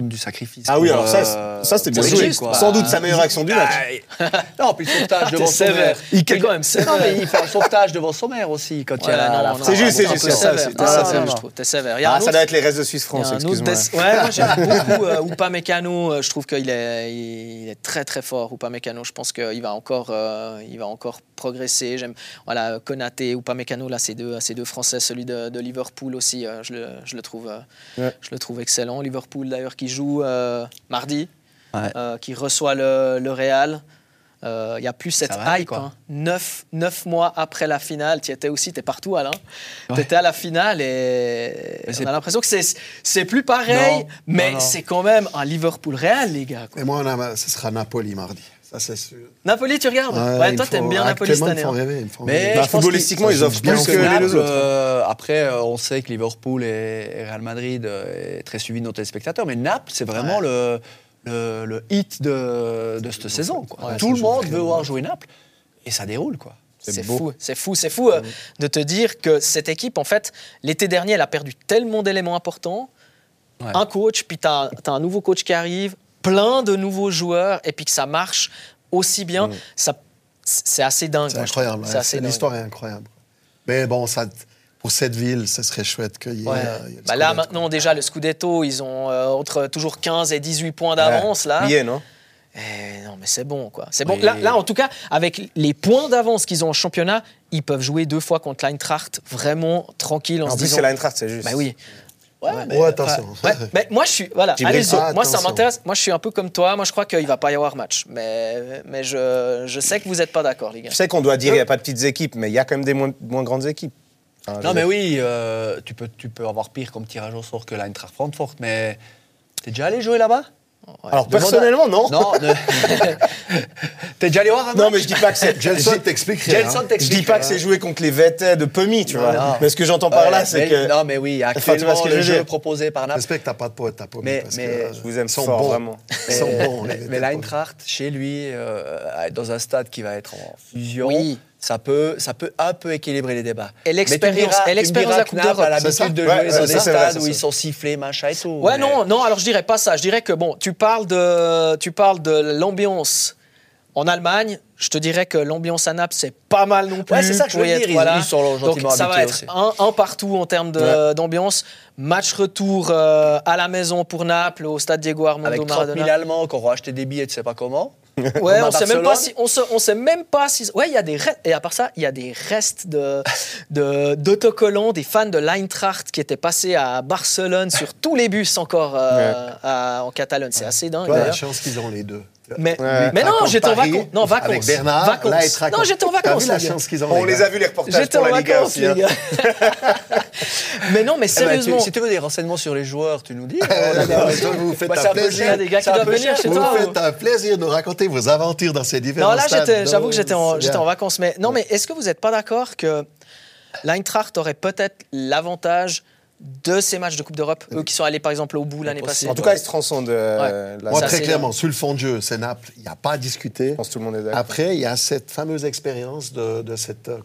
S2: du sacrifice.
S3: Ah oui, alors ça,
S2: euh,
S3: ça c'était bien joué. Sans doute sa meilleure action du match.
S2: Ah, non, puis le sauvetage devant
S1: sévère.
S2: Sommer.
S1: Il est quand même
S2: Non,
S1: sévère.
S2: mais il fait un sauvetage devant Sommer aussi quand il y a
S3: C'est juste, c'est juste,
S1: t'es
S3: Ah,
S1: sévère,
S3: non,
S1: je trouve. T'es sévère.
S3: Ah, ça doit être les restes de Suisse
S1: il y a
S3: France,
S1: un autre
S3: excuse-moi.
S1: Ouais, moi j'aime beaucoup euh, Upamecano. Euh, Je trouve qu'il est, il est très très fort. Upamecano, je pense qu'il va encore, il va encore progresser. J'aime, voilà, Konaté, Upamecano, là, ces deux, ces deux Français, celui de, de Liverpool aussi, euh, je, le, je le trouve, euh,
S3: Ouais.
S1: je le trouve excellent. Liverpool d'ailleurs qui joue euh, mardi,
S2: Ouais.
S1: euh, qui reçoit le, le Real. Euh, Il n'y a plus cette
S2: va,
S1: hype.
S2: quoi.
S1: hein. Neuf, neuf mois après la finale, tu étais aussi, tu es partout Alain.
S2: Ouais.
S1: Tu étais à la finale et on a l'impression que c'est c'est plus pareil,
S2: Non,
S1: mais
S2: non, non.
S1: c'est quand même un Liverpool Real, les gars. quoi.
S4: Et moi, on a- ce sera Napoli mardi. Ça, c'est sûr.
S1: Napoli, tu regardes
S4: Ouais,
S1: Ouais, toi, t'aimes bien Napoli cette année. Hein.
S2: Mais.
S3: Bah,
S2: je pense
S3: footballistiquement,
S4: qu'ils-
S3: ils offrent
S4: joue
S3: plus
S4: bien
S3: que
S4: que
S3: les
S2: Naples,
S3: deux autres.
S2: euh, après, euh, on sait que Liverpool et et Real Madrid euh, est très suivi de nos téléspectateurs, mais Naples, c'est vraiment le, le, le hit de, de cette saison. quoi.
S4: Ouais,
S2: Tout
S4: ça
S2: le
S4: joue
S2: monde
S4: très
S2: veut
S4: bien.
S2: voir jouer Naples, et ça déroule. quoi.
S1: C'est
S3: beau.
S1: fou, c'est fou, c'est fou euh, de te dire que cette équipe, en fait, l'été dernier, elle a perdu tellement d'éléments importants.
S2: Ouais.
S1: Un coach, puis tu as, un nouveau coach qui arrive, plein de nouveaux joueurs, et puis que ça marche aussi bien. Ça, c'est assez dingue.
S4: C'est incroyable.
S1: C'est
S4: hein.
S1: assez
S4: C'est-
S1: dingue.
S4: L'histoire est incroyable. Mais bon, ça, pour cette ville, ce serait chouette qu'il y ait.
S1: Ouais.
S4: euh,
S1: Bah là,
S4: Scudetto.
S1: maintenant, déjà, le Scudetto, ils ont euh, entre toujours 15 et 18 points d'avance. là.
S3: Billet, non?
S1: Eh, non, mais c'est bon, quoi. C'est bon.
S2: Oui.
S1: Là, là, en tout cas, avec les points d'avance qu'ils ont en championnat, ils peuvent jouer deux fois contre l'Eintracht vraiment tranquille en,
S3: En
S1: se
S3: plus,
S1: disant.
S3: c'est l'Eintracht, c'est juste.
S1: Bah oui. Ouais, mais-
S4: Ouais, attention.
S1: Ouais, mais moi je suis voilà,
S4: ah,
S1: moi ça m'intéresse. Moi je suis un peu comme toi. Moi je crois qu'il va pas y avoir match. Mais mais je, je sais que vous n'êtes pas d'accord les gars.
S3: Je sais qu'on doit dire qu'il n'y a pas de petites équipes, mais il y a quand même des moins, moins grandes équipes.
S2: Non, mais oui, euh, tu, peux, tu peux avoir pire comme tirage au sort que l'Eintracht Francfort, mais t'es déjà allé jouer là-bas?
S3: Alors,
S2: à-
S3: personnellement, non.
S2: Non, ne- t'es déjà allé voir un
S3: Non, mais je dis pas que c'est.
S4: Gelson t'expliquerait.
S2: Gelson
S4: hein.
S3: Je dis pas que c'est joué contre les Vétais de Pemi, tu vois.
S2: non.
S3: Mais ce que j'entends par là, c'est
S2: mais-
S3: que.
S2: Non, mais oui,
S3: Enfin, tu vois
S2: actuellement,
S3: ce que
S2: le
S3: je
S2: jeu
S3: dire.
S2: proposé par Naples.
S4: J'espère que t'as pas de poète, t'as pas
S2: Mais-
S4: parce
S2: mais
S4: que,
S3: Je vous aime
S4: sont
S3: fort,
S4: bons.
S3: vraiment.
S4: Ils sont
S2: Mais-
S4: bons. les
S2: Mais, mais l'Eintracht, chez lui, euh, dans un stade qui va être en fusion,
S1: Oui.
S2: Ça, peut, ça peut un peu équilibrer les débats.
S1: Et l'expérience- et l'expérience de la Coupe d'Europe,
S2: l'habitude de jouer
S3: ouais,
S2: dans des stades où ils sont sifflés, machin et tout.
S1: Ouais
S2: mais-
S1: non non alors je dirais pas ça. Je dirais que bon tu parles de tu parles de l'ambiance en Allemagne. Je te dirais que l'ambiance à Naples c'est pas mal non plus.
S2: Ouais, c'est ça que je veux
S1: y
S2: dire,
S1: être,
S2: ils-
S1: voilà.
S2: ils sont gentiment
S1: Donc ça va être
S2: aussi.
S1: un, un partout en termes d'ambiance. Match retour euh, à la maison pour Naples au stade Diego Armando
S2: Avec 30
S1: Maradona.
S2: 000 Allemands qui auront acheté des billets, tu sais pas comment.
S1: Ouais, on sait même pas si on, se- on sait même pas si ouais, il y a des et à part ça, il y a des restes de de- d'autocollants des fans de l'Eintracht qui étaient passés à Barcelone sur tous les bus encore euh, à- en Catalogne, c'est assez dingue
S4: Toi, la chance qu'ils ont les deux.
S1: Mais, non, j'étais en vacances. Non, vacances.
S4: Avec Bernard,
S1: vacances.
S4: là,
S1: non, j'étais en vacances.
S4: vu la
S1: les gars.
S4: chance qu'ils ont
S3: On
S4: les
S3: a vus les reportages
S1: J'étais
S3: pour
S1: en
S3: la Liga
S1: vacances,
S3: aussi.
S1: les
S3: hein.
S1: gars. mais non, mais
S2: Eh ben,
S1: sérieusement.
S2: tu- si tu veux des renseignements sur les joueurs, tu nous dis.
S4: Euh, non, vous faites
S2: Bah,
S4: un plaisir.
S1: Il y a des gars qui
S2: C'est un
S1: doivent
S2: peu
S1: venir
S2: cher.
S1: chez
S4: Vous
S1: toi.
S4: faites un plaisir de nous raconter vos aventures dans ces différents
S1: Non, là, j'avoue que j'étais en, en vacances. Mais non, mais est-ce que vous n'êtes pas d'accord que l'Eintracht aurait peut-être l'avantage de ces matchs de Coupe d'Europe, eux qui sont allés par exemple au bout l'année passée
S3: En tout cas, ils se transcendent. euh, la-
S4: Moi, très clairement, sur le fond de jeu, c'est Naples. Il n'y a pas à discuter.
S3: Je pense que tout le monde est d'accord.
S4: Après, il y a cette fameuse expérience de, de cette, euh,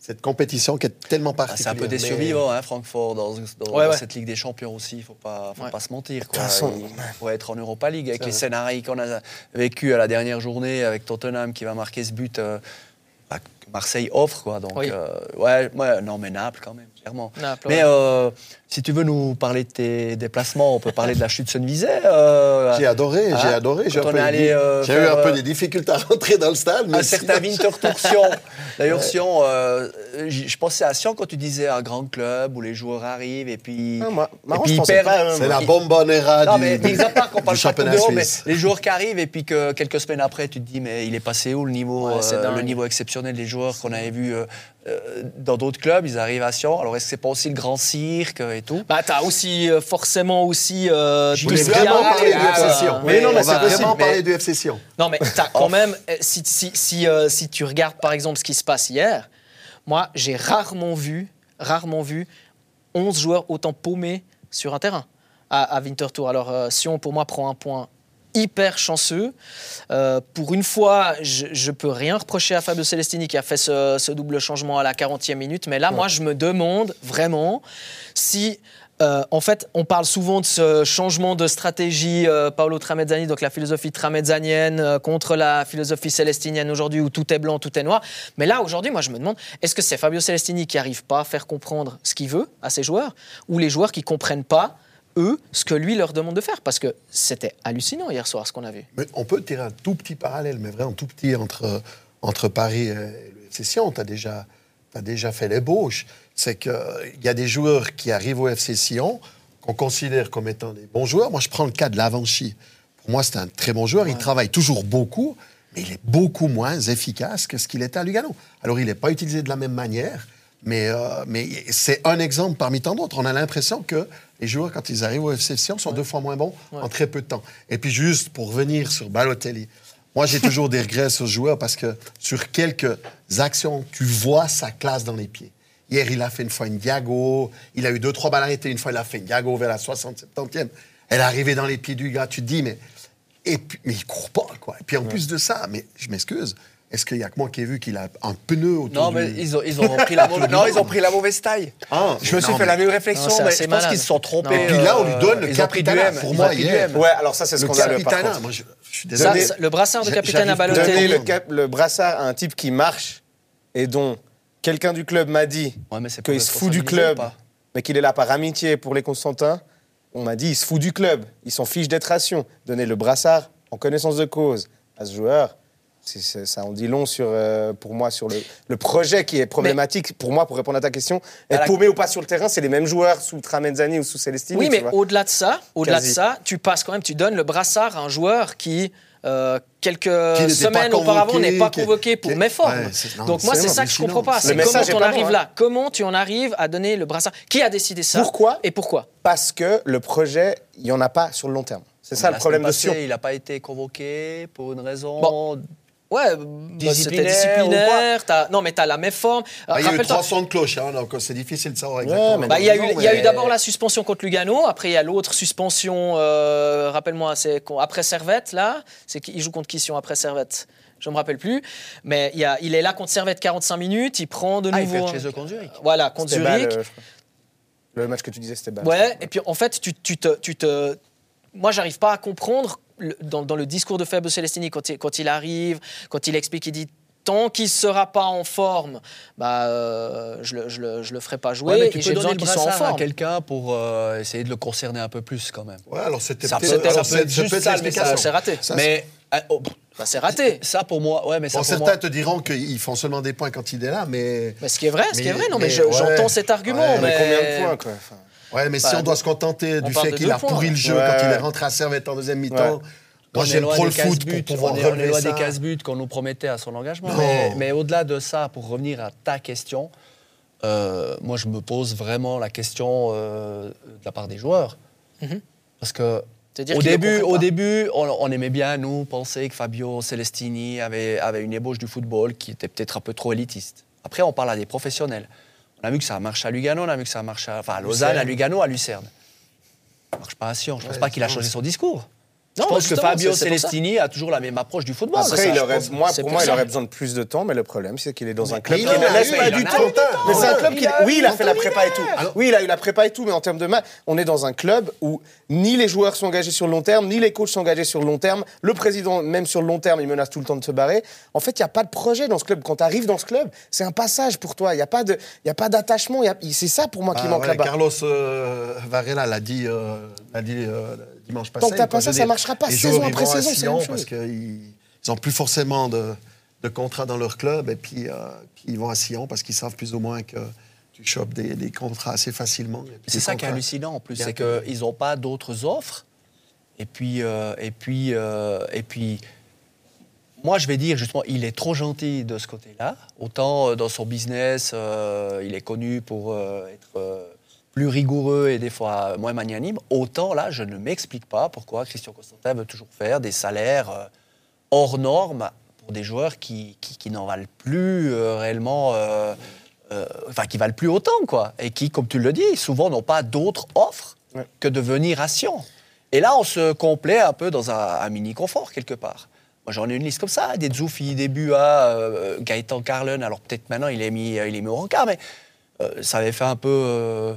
S4: cette compétition qui est tellement
S2: Ah,
S4: particulière.
S2: c'est un peu des survivants, hein, Francfort, dans, dans-
S1: Ouais,
S2: dans
S1: ouais.
S2: cette Ligue des Champions aussi. Il ne faut, pas, faut
S1: Ouais.
S2: pas se mentir. Quoi.
S3: De toute façon,
S2: il faut être en Europa League avec les scénarios qu'on a vécu à la dernière journée avec Tottenham qui va marquer ce but euh, bah, Marseille offre. Quoi. Donc,
S1: Oui.
S2: euh, ouais, ouais, non, mais Naples quand même, clairement.
S1: Naples,
S2: mais
S1: ouais.
S2: euh, si tu veux nous parler de tes déplacements, on peut parler de la chute Sunvisay. Euh,
S4: J'ai adoré, j'ai
S2: Hein
S4: adoré. J'ai
S2: allé,
S4: eu-
S2: euh,
S4: j'ai eu un peu des difficultés à rentrer dans le stade. Mais
S2: un certain
S4: sinon-
S2: Sion. D'ailleurs, Sion, euh, je pensais à Sion quand tu disais un grand club où les joueurs arrivent et puis.
S3: Ah, moi- marrant,
S2: et puis
S3: je
S2: ils
S3: pensais
S2: perdent.
S3: pas,
S4: C'est la bombonera
S2: Non,
S4: du,
S2: mais à part qu'on
S4: du
S2: parle pas de mais les joueurs qui arrivent et puis que quelques semaines après, tu te dis, mais il est passé où le niveau, euh, le niveau exceptionnel des joueurs qu'on avait vus euh, euh, dans d'autres clubs Ils arrivent à Sion. Alors, est-ce que c'est pas aussi le grand cirque et tout?
S1: Bah, t'as aussi euh, forcément aussi. Euh, a-
S4: vraiment parler du
S2: Ah,
S4: FC. Sion
S2: Mais non, mais
S4: on
S2: c'est
S4: va
S2: possible,
S4: vraiment
S2: mais-
S4: parler du FC Sion.
S1: Non, mais t'as quand même, si, si, si, euh, si tu regardes par exemple ce qui se passe hier, moi j'ai rarement vu, rarement vu 11 joueurs autant paumés sur un terrain à, à Winterthur. Alors euh, Sion pour moi prend un point hyper chanceux. Euh, pour une fois, je, je peux rien reprocher à Fabio Celestini qui a fait ce, ce double changement à la 40e minute, mais là moi je me demande vraiment si Euh, en fait, on parle souvent de ce changement de stratégie euh, Paolo Tramezzani, donc la philosophie tramezzanienne euh, contre la philosophie célestinienne aujourd'hui où tout est blanc, tout est noir. Mais là, aujourd'hui, moi, je me demande, est-ce que c'est Fabio Celestini qui arrive pas à faire comprendre ce qu'il veut à ses joueurs ou les joueurs qui comprennent pas eux ce que lui leur demande de faire parce que c'était hallucinant hier soir ce qu'on a vu.
S4: Mais on peut tirer un tout petit parallèle, mais vraiment tout petit entre, entre Paris et le FC Sion. Tu as déjà, as déjà fait l'ébauche. C'est qu'il y a des joueurs qui arrivent au FC Sion qu'on considère comme étant des bons joueurs. Moi, je prends le cas de Lavanchi. Pour moi, c'est un très bon joueur. Il travaille toujours beaucoup, mais il est beaucoup moins efficace que ce qu'il était à Lugano. Alors, il n'est pas utilisé de la même manière. Mais, euh, mais c'est un exemple parmi tant d'autres. On a l'impression que les joueurs, quand ils arrivent au FC Sion, sont deux fois moins bons en très peu de temps. Et puis, juste pour revenir sur Balotelli, moi, j'ai toujours des regrets sur ce joueur parce que sur quelques actions, tu vois sa classe dans les pieds. Hier, il a fait une fois une diago. Il a eu deux, trois balles arrêtées. Une fois, il a fait une diago vers la 60, 70e. Elle est arrivée dans les pieds du gars. Tu te dis, mais. Et puis, mais il court pas, quoi. Et puis, en plus de ça, mais je m'excuse. Est-ce qu'il y a que moi qui ai vu qu'il a un pneu autour
S2: Non,
S4: du...
S2: mais ils ont, ils ont pris la mauvaise, non, ils ont pris la mauvaise taille.
S4: Ah,
S2: je me suis
S4: non,
S2: fait
S4: mais-
S2: la même réflexion,
S1: Non,
S2: mais je pense qu'ils se sont trompés.
S1: Non.
S4: Et puis là, on lui donne le capitana. Pour moi, hier.
S3: Ouais, alors ça, c'est
S4: Le
S3: scandaleux. par
S4: capitana,
S3: contre.
S4: moi, je, je suis désolé.
S1: le brassard de capitaine à Balotelli.
S3: Donner le, cap- le brassard à un type qui marche et dont quelqu'un du club m'a dit
S2: Ouais,
S3: qu'il se fout du club, mais qu'il est là par amitié pour les Constantins. On m'a dit, il se fout du club, il s'en fiche d'être ration. Donner le brassard en connaissance de cause à ce joueur, c'est- ça en dit long sur, euh, pour moi sur le, le projet qui est problématique. Pour moi, pour répondre à ta question, être
S2: la-
S3: paumé ou pas sur le terrain, c'est les mêmes joueurs sous Tramezzani ou sous Celestini.
S1: Oui, mais au-delà de ça, au-delà de ça, tu passes quand même, tu donnes le brassard à un joueur qui euh, quelques semaines auparavant n'est pas convoqué pour.
S4: Ouais, c'est- non,
S1: Donc moi
S4: c'est
S1: ça que je
S4: hallucinant.
S1: comprends pas. C'est comment tu en arrives
S3: hein.
S1: là Comment tu en arrives à donner le brassard Qui a décidé ça
S3: Pourquoi
S1: Et pourquoi
S3: Parce que le projet, il n'y en a pas sur le long terme. C'est ça
S2: La
S3: le problème de Sion.
S2: Il n'a pas été convoqué pour une raison.
S1: Bon. Ouais, bah, c'était
S2: Disciplinaire
S1: disciplinaire. Non, mais t'as la méforme.
S4: Ah, il y a eu
S1: Rappelle-toi,
S4: 300 de cloches, hein, donc c'est difficile de savoir exactement.
S1: Bah, il y a eu, il
S4: mais-
S1: d'abord la suspension contre Lugano, après il y a l'autre suspension, euh, rappelle-moi, c'est après Servette, là. C'est qui il joue contre qui Sion après Servette? Je me rappelle plus. Mais il, y a, il est là contre Servette 45 minutes, il prend de
S2: Ah, il
S1: nouveau.
S2: fait chez eux contre Zurich.
S1: Voilà, contre Zurich.
S3: euh. Le match que tu disais, c'était Bâle.
S1: Ouais, et puis en fait, tu, tu te, tu te... Moi, j'arrive pas à comprendre dans, dans le discours de Fabio Celestini quand il, quand il arrive, quand il explique, il dit tant qu'il sera pas en forme, bah, euh, je, le, je, le, je le ferai pas jouer.
S2: Ouais, mais
S1: et
S2: tu
S1: j'ai
S2: peux
S1: besoin
S2: donner le
S1: qu'il soit en
S2: brassard à
S1: forme.
S2: quelqu'un pour euh, essayer de le concerner un peu plus quand même.
S4: Ouais, alors c'était
S2: Ça
S4: peut-être-
S2: peut être-
S4: alors
S2: ça peut
S4: c'est-
S2: être
S4: ça
S2: juste
S4: peut être
S2: ça, le
S1: c'est raté.
S4: Ça,
S2: mais euh, oh,
S1: Bah, c'est raté.
S2: ça pour moi, ouais, mais ça
S4: Bon,
S2: pour
S4: certains
S2: moi.
S4: te diront qu'ils font seulement des points quand il est là, mais.
S1: Mais ce qui est vrai, ce qui est vrai, non, mais,
S4: mais
S1: je-
S4: ouais.
S1: j'entends cet argument.
S4: Ouais,
S3: Mais
S1: mais
S3: combien de points, quoi Enfin,
S4: Ouais, mais
S1: Bah,
S4: si on doit se contenter
S1: on
S4: du fait qu'il a
S1: points,
S4: pourri le jeu
S3: Ouais.
S4: quand il est rentré à Servette en deuxième mi-temps,
S3: Ouais.
S4: moi j'aime trop le foot pour pouvoir
S2: on est, on est loin
S4: ça.
S2: des casse-buts qu'on nous promettait à son engagement.
S4: Non.
S2: Mais, mais au-delà de ça, pour revenir à ta question, euh, moi je me pose vraiment la question euh, de la part des joueurs.
S1: Mhm.
S2: Parce que au début, au début on, on aimait bien, nous, penser que Fabio Celestini avait, avait une ébauche du football qui était peut-être un peu trop élitiste. Après, on parle à des professionnels. On a vu que ça marche à Lugano, on a vu que ça marche à, enfin, à Lausanne, à Lugano, à Lucerne. Ça marche pas à Sion. Je ne pense
S4: Ouais,
S2: pas qu'il a changé son discours.
S1: Non,
S2: je pense que Fabio. Celestini a toujours la même approche du football.
S3: Après,
S1: ça,
S3: il aurait,
S1: pense-
S3: moi, pour moi, il aurait besoin de plus de temps, mais le problème, c'est qu'il est dans un club
S4: il
S3: qui ne
S4: a
S3: laisse
S4: eu,
S3: pas
S4: il
S3: du
S4: temps.
S3: Mais c'est un club qui. Oui, il a fait la prépa et tout. Oui, il a eu la prépa et tout, mais en termes de match, on est dans un club où ni les joueurs sont engagés sur le long terme, ni les coachs sont engagés sur le long terme. Le président, même sur le long terme, il menace tout le temps de se barrer. En fait, il n'y a pas de projet dans ce club. Quand tu arrives dans ce club, c'est un passage pour toi. Il n'y a pas de- il y a pas d'attachement. C'est ça pour moi qui
S4: Ah
S3: manque là-bas.
S4: Carlos euh, Varela l'a dit, dimanche passé.
S3: Tant que t'as pas ça, ça marchera pas saison après
S4: vont à
S3: saison, chose.
S4: Parce qu'ils n'ont plus forcément de, de contrat dans leur club et puis, euh, puis ils vont à Sion parce qu'ils savent plus ou moins que tu chopes des, des contrats assez facilement.
S2: C'est ça qui est hallucinant en plus, c'est
S4: que-
S2: qu'ils n'ont pas d'autres offres. Et puis, euh, et puis, euh, et puis, moi je vais dire justement, il est trop gentil de ce côté-là. Autant dans son business, euh, il est connu pour euh, être euh, plus rigoureux et des fois moins magnanime. Autant là, je ne m'explique pas pourquoi Christian Constantin veut toujours faire des salaires euh, hors normes pour des joueurs qui, qui, qui n'en valent plus euh, réellement. euh, euh, enfin, qui valent plus autant, quoi. Et qui, comme tu le dis, souvent n'ont pas d'autres offres
S3: Ouais.
S2: que de venir à Sion. Et là, on se complaît un peu dans un, un mini-confort, quelque part. Moi, j'en ai une liste comme ça, des Zoufi, des Bua, Gaëtan Carlen. Alors, peut-être maintenant, il est mis, il est mis au rencard, mais ça avait fait un peu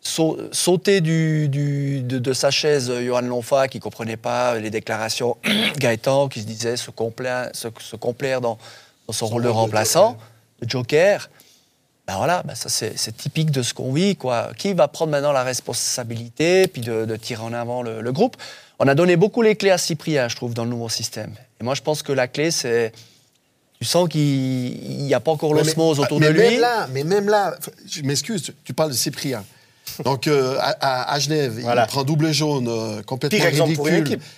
S2: sauter du, du- de, de sa chaise euh, Johan Lonfa qui comprenait pas les déclarations Gaëtan qui se disait se complaire, se, se complaire dans, dans son rôle de
S4: rôle de
S2: remplaçant, de joker. Ben voilà, ben ça c'est c'est typique de ce qu'on vit. Quoi. Qui va prendre maintenant la responsabilité puis de, de tirer en avant le, le groupe? On a donné beaucoup les clés à Cyprien, je trouve, dans le nouveau système. Et moi, je pense que la clé, c'est. Tu sens qu'il n'y a pas encore l'osmose autour
S4: mais
S2: de lui?
S4: Même là, mais même là, je m'excuse, tu- parles de Cyprien. Donc euh, à, Genève,
S3: Voilà.
S4: il prend double jaune, euh, complètement
S3: Pire exemple pour une
S4: ridicule.
S3: équipe.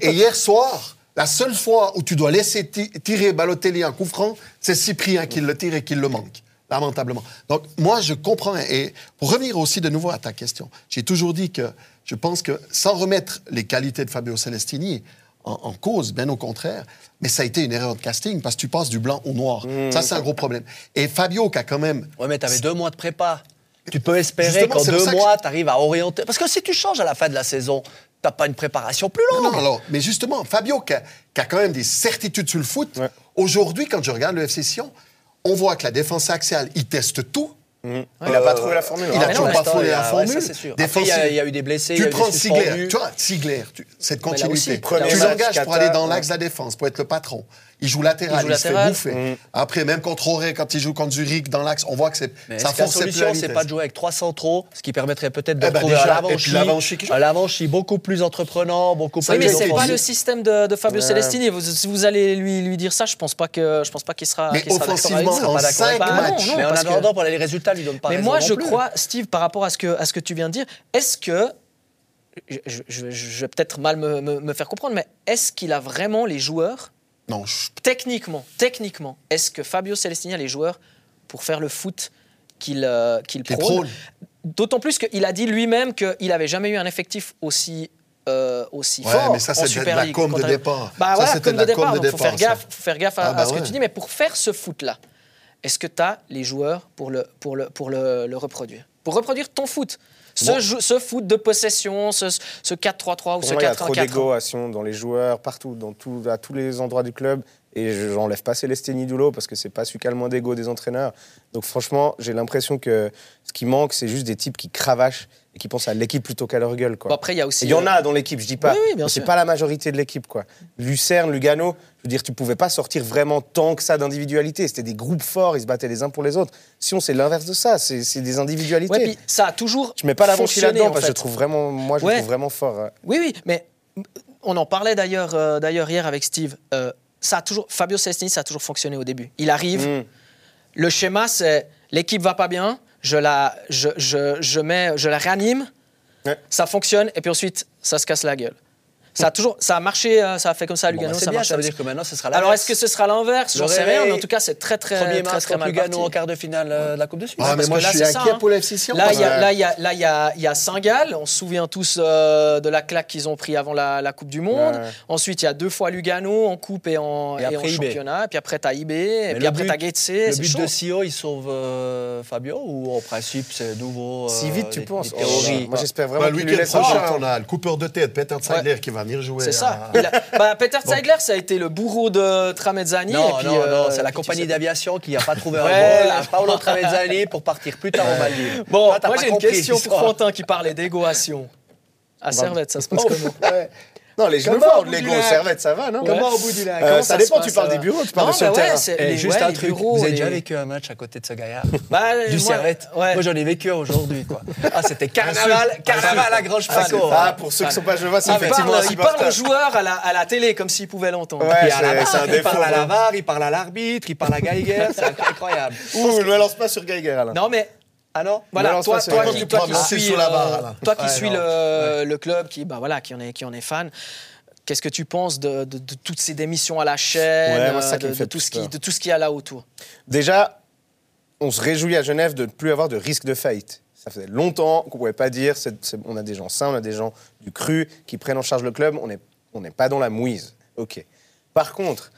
S3: Tu
S4: et, hier soir, la seule fois où tu dois laisser ti- tirer Balotelli un coup franc, c'est Cyprien qui le tire et qui le manque. Lamentablement. Donc, moi, je comprends. Et pour revenir aussi de nouveau à ta question, j'ai toujours dit que je pense que sans remettre les qualités de Fabio Celestini en, en cause, bien au contraire, mais ça a été une erreur de casting parce que tu passes du blanc au noir.
S3: Mmh.
S4: Ça, c'est un gros problème. Et Fabio, qui a quand même.
S2: Ouais, mais t'avais deux mois de prépa. Tu peux espérer qu'en deux
S4: ça que
S2: mois, tu arrives à orienter. Parce que si tu changes à la fin de la saison, t'as pas une préparation plus
S4: Non,
S2: longue.
S4: non, alors, mais justement, Fabio, qui a, qui a quand même des certitudes sur le foot,
S3: Ouais.
S4: aujourd'hui, quand je regarde le FC Sion, on voit que la défense axiale, il teste tout.
S3: Il n'a pas trouvé la formule.
S4: Il
S3: hein.
S4: a
S2: mais
S4: toujours pas trouvé la formule.
S2: il y a- eu des blessés,
S4: Tu prends Sigler, tu vois, Sigler, cette continuité. tu l'engages pour aller dans l'axe de la défense, pour être le patron. Il joue latéral,
S1: Il
S4: il,
S1: joue
S4: se fait
S1: latéral.
S4: bouffer. Après, même contre Auré, quand il joue contre Zurich dans l'axe, on voit que c'est,
S2: que la
S4: force ses
S2: solution, c'est pas de jouer avec trois centraux, ce qui permettrait peut-être de
S4: Eh ben,
S2: un Lavanchi,
S4: joue.
S2: beaucoup plus entreprenant, beaucoup
S1: Oui,
S2: plus
S1: mais c'est pas le système de, de Fabio
S3: Ouais.
S1: Celestini. Vous- si vous allez lui, lui dire ça, je pense pas que je pense pas qu'il sera.
S4: Mais
S1: sera avec
S4: offensivement,
S1: ça.
S4: en cinq matchs,
S1: non,
S2: mais en attendant, pour les résultats, lui donne pas
S1: Mais moi, je crois, Steve, par rapport à ce que, à ce que tu viens de dire, est-ce que. Je, je- je- je vais peut-être mal me, me- me faire comprendre, mais est-ce qu'il a vraiment les joueurs,
S4: Non, je-
S1: techniquement, techniquement, est-ce que Fabio Celestini a les joueurs pour faire le foot qu'il euh, prône
S4: prône.
S1: D'autant plus qu'il a dit lui-même qu'il n'avait jamais eu un effectif aussi. euh, aussi
S4: Ouais,
S1: fort
S4: mais ça,
S1: en Super League.
S4: com de départ.
S1: Bah
S4: Ça,
S1: voilà, comme
S4: de com
S1: départ. donc faut faire gaffe, faut faire gaffe à,
S4: Ah bah
S1: à ce que tu dis. Mais pour faire ce foot-là, est-ce que tu as les joueurs pour le, pour le, pour le, le reproduire Pour reproduire ton foot? Ce,
S4: Bon.
S1: jou- ce foot de possession, ce, ce 4-3-3 ou ce
S3: moi, il y a trop
S1: 4-1-4.
S3: dans les joueurs, partout, dans tout, à tous les endroits du club. Et je n'enlève pas Célestini Doulo parce que c'est pas celui qui a le moins d'ego des entraîneurs. Donc franchement, j'ai l'impression que ce qui manque, c'est juste des types qui cravachent et qui pensent à l'équipe plutôt qu'à leur gueule. Quoi.
S1: Bon, après, il y a aussi.
S3: Il y en a dans l'équipe, je dis pas.
S1: Oui, oui,
S3: c'est pas la majorité de l'équipe, quoi. Lucerne, Lugano, je veux dire, tu pouvais pas sortir vraiment tant que ça d'individualité. C'était des groupes forts, ils se battaient les uns pour les autres. Sion, c'est l'inverse de ça. C'est des individualités.
S1: ouais, puis ça a toujours.
S3: je mets pas la
S1: fonctionné,
S3: là-dedans parce que je trouve vraiment, moi, je
S1: Ouais.
S3: trouve vraiment fort.
S1: Oui, oui, mais on en parlait d'ailleurs euh, d'ailleurs hier avec Steve. Euh, ça a toujours, Fabio Celestini, ça a toujours fonctionné au début. Il arrive,
S3: Mm.
S1: le schéma, c'est l'équipe va pas bien, je la, je, je, je mets, je la réanime,
S3: Ouais.
S1: ça fonctionne, et puis ensuite, ça se casse la gueule. Ça a toujours, ça a marché, euh, ça a fait comme ça à
S2: Bon,
S1: Lugano,
S2: bah, c'est
S1: ça
S2: bien,
S1: marche.
S2: ça veut dire que maintenant, ce sera
S1: Alors, est-ce que ce sera l'inverse?
S2: Le
S1: J'en sais rien, mais en tout cas, c'est très, très,
S2: Premier
S1: très, très mal
S2: Lugano
S1: parti.
S2: en quart de finale euh, de la Coupe de Suisse
S4: Ah, mais moi,
S1: là,
S4: je suis inquiet
S1: hein.
S4: pour l'FC Sion.
S1: Là, il y a,
S4: que-
S1: là, il y a, Saint-Gall. On se souvient tous euh, de la claque qu'ils ont pris avant la, la Coupe du Monde.
S3: Ouais.
S1: Ensuite, il y a deux fois Lugano en Coupe et en,
S2: Et
S1: et
S2: après
S1: en championnat. Et puis après, tu as IB. Et puis
S2: le
S1: après,
S2: but-
S1: tu as Getse.
S2: Le but de Sio, il sauve euh, Fabio ou en principe c'est nouveau
S3: Si vite tu penses. Oh Moi, j'espère
S4: Bah,
S3: vraiment
S4: le week-end prochain, on a le coupeur de tête, Peter Zeidler, qui va
S1: C'est ça.
S4: à-
S1: Il a- bah, Peter Zeidler, ça a été le bourreau de Tramezzani.
S2: Non,
S1: et puis,
S2: non,
S1: euh,
S2: non, c'est la compagnie d'aviation qui n'a pas trouvé un vol à Paolo Tramezzani pour partir plus tard au Maldives.
S1: Bon, moi j'ai une question pour. Quentin qui parlait d'égoation. À Servette, ça se passe comment
S3: Ouais. Non, les genoux forts
S2: au
S3: de
S2: bout du
S3: Lego,
S2: lac
S3: Servette, ça va, non?
S2: Comment au bout du lac
S3: Euh, Ça dépend,
S1: passe,
S3: tu parles des bureaux, tu parles
S1: Non,
S3: de sur
S1: ouais,
S3: terrain.
S1: c'est-
S2: Eh,
S1: les-
S2: juste
S1: ouais,
S2: un
S1: les
S2: truc,
S1: bureaux,
S2: vous avez
S1: les-
S2: déjà vécu un match à côté de ce gaillard
S1: Bah,
S2: Du
S1: moi-
S2: Servette.
S1: ouais.
S2: Moi j'en ai vécu aujourd'hui quoi. Ah c'était carnaval, carnaval à Grange Paco.
S3: Ah, pour ceux qui sont pas genevois, c'est
S1: Il
S3: effectivement
S1: il parle aux joueurs à la, à la télé comme s'ils pouvaient l'entendre.
S3: C'est- c'est
S2: il parle à la. VAR, il parle à l'arbitre, il parle à Geiger, c'est incroyable.
S3: Ouh, ne me lance pas sur Geiger, Alain.
S1: Non, mais
S2: Ah non
S1: voilà, toi, qui, toi suis,
S4: barre,
S1: euh,
S4: là.
S1: toi qui
S2: Ouais,
S1: suis
S2: non,
S1: le, le club, qui, bah, voilà, qui, en est, qui en est fan, qu'est-ce que tu penses de, de- de toutes ces démissions à la chaîne,
S3: Ouais, moi, c'est ça
S1: euh, de, tout ce qui, de tout ce qu'il y a là autour?
S3: Déjà, on se réjouit à Genève de ne plus avoir de risque de faillite. Ça faisait longtemps qu'on ne pouvait pas dire, on a des gens sains, on a des gens du cru qui prennent en charge le club, on n'est on n'est pas dans la mouise. Ok. Par contre,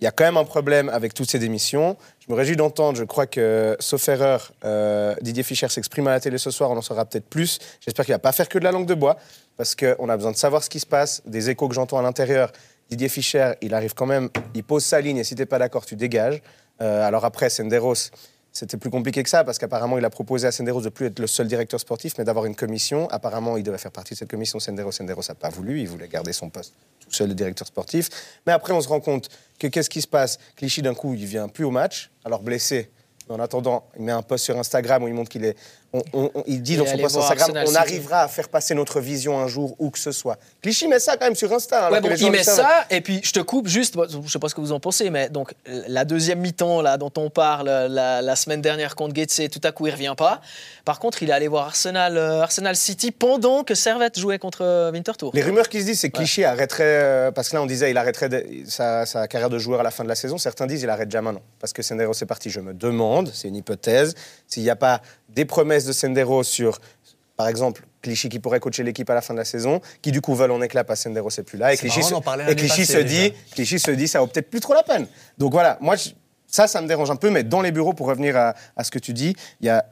S3: il y a quand même un problème avec toutes ces démissions. Je me réjouis d'entendre, je crois que, sauf erreur, euh, Didier Fischer s'exprime à la télé ce soir, on en saura peut-être plus. J'espère qu'il ne va pas faire que de la langue de bois, parce qu'on a besoin de savoir ce qui se passe, des échos que j'entends à l'intérieur. Didier Fischer, il arrive quand même, il pose sa ligne, et si tu n'es pas d'accord, tu dégages. Euh, alors après, Senderos, c'était plus compliqué que ça parce qu'apparemment, il a proposé à Senderos de plus être le seul directeur sportif, mais d'avoir une commission. Apparemment, il devait faire partie de cette commission. Senderos, Senderos n'a pas voulu. Il voulait garder son poste tout seul de directeur sportif. Mais après, on se rend compte que qu'est-ce qui se passe? Clichy, d'un coup, il vient plus au match, alors blessé. Mais en attendant, il met un post sur Instagram où il montre qu'il est. on- on- on- il dit dans son post Instagram
S1: Arsenal
S3: on arrivera à faire passer notre vision un jour où que ce soit. Clichy met ça quand même sur Insta.
S1: Ouais, bon,
S3: gens
S1: il met ça, et puis je te coupe juste, je sais pas ce que vous en pensez, mais donc la deuxième mi-temps là, dont on parle la, la semaine dernière contre Getse, tout à coup il revient pas. Par contre, il est allé voir Arsenal, euh, Arsenal City pendant que Servette jouait contre euh, Winterthur.
S3: Les rumeurs qui se disent, c'est que Clichy arrêterait, euh, parce que là on disait il arrêterait de- sa, sa carrière de joueur à la fin de la saison. Certains disent il arrête déjà maintenant, parce que Senderos est parti. Je me demande, c'est une hypothèse, s'il n'y a pas des promesses de Senderos sur, par exemple, Clichy qui pourrait coacher l'équipe à la fin de la saison, qui du coup veulent en éclat parce que Senderos n'est plus là. Et
S2: C'est
S3: Clichy,
S2: marrant
S3: se, et Clichy dit, Clichy se dit, ça vaut peut-être plus trop la peine. Donc voilà, moi je- ça, ça me dérange un peu, mais dans les bureaux, pour revenir à, à ce que tu dis, il y a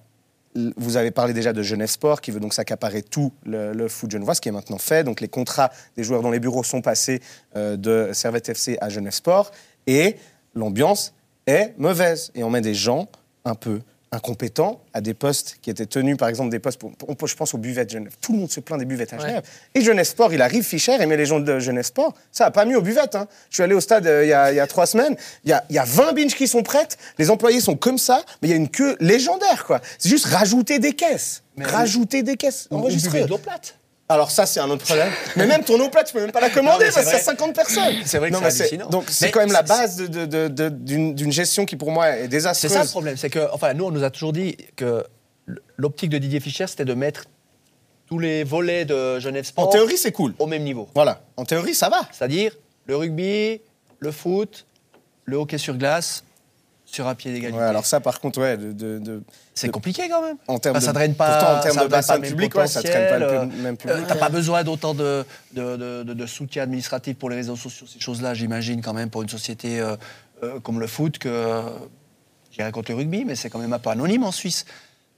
S3: vous avez parlé déjà de Genève Sport qui veut donc s'accaparer tout le, le foot genevois, ce qui est maintenant fait. Donc les contrats des joueurs dans les bureaux sont passés euh, de Servette FC à Genève Sport et l'ambiance est mauvaise. Et on met des gens un peu incompétents à des postes qui étaient tenus, par exemple des postes, pour, pour- je pense aux buvettes de Genève. Tout le monde se plaint des buvettes à
S1: Ouais.
S3: Genève. Et Genève Sport, il arrive, Fischer, et met les gens de Genève Sport. Ça n'a pas mis aux buvettes. hein. Je suis allé au stade euh, il y, a, il y a trois semaines. Il y a, y a 20 binges qui sont prêtes. Les employés sont comme ça, mais il y a une queue légendaire. quoi. C'est juste rajouter des caisses.
S2: Mais
S3: rajouter des caisses.
S2: De l'eau plate.
S3: Alors ça, c'est un autre problème. mais même ton eau plate, tu peux même pas la commander
S2: c'est
S3: parce qu'il y a
S2: vrai.
S3: 50 personnes.
S2: C'est vrai que
S3: Non,
S2: c'est hallucinant.
S3: Donc c'est quand même la
S2: c'est-
S3: base de- de- de- de- d'une d'une gestion qui pour moi est
S2: C'est
S3: désastreuse.
S2: ça le problème, c'est que, enfin, nous, on nous a toujours dit que l'optique de Didier Fischer, c'était de mettre tous les volets de Genève Sport
S3: En théorie, c'est cool.
S2: au même niveau.
S3: Voilà. En théorie, ça va.
S2: C'est-à-dire le rugby, le foot, le hockey sur glace, sur un pied d'égalité.
S3: Ouais, alors ça, par contre, ouais, de, de- de-
S2: c'est compliqué quand même.
S3: en termes
S2: Enfin, ça draine pas.
S3: pourtant, en termes de
S2: draine
S3: bassin public, ouais, ça traîne pas le même
S2: euh,
S3: public.
S2: T'as pas besoin d'autant de, de, soutien administratif pour les réseaux sociaux, ces choses-là, j'imagine, quand même, pour une société euh, euh, comme le foot, que. euh, J'irais contre le rugby, mais c'est quand même un peu anonyme en Suisse.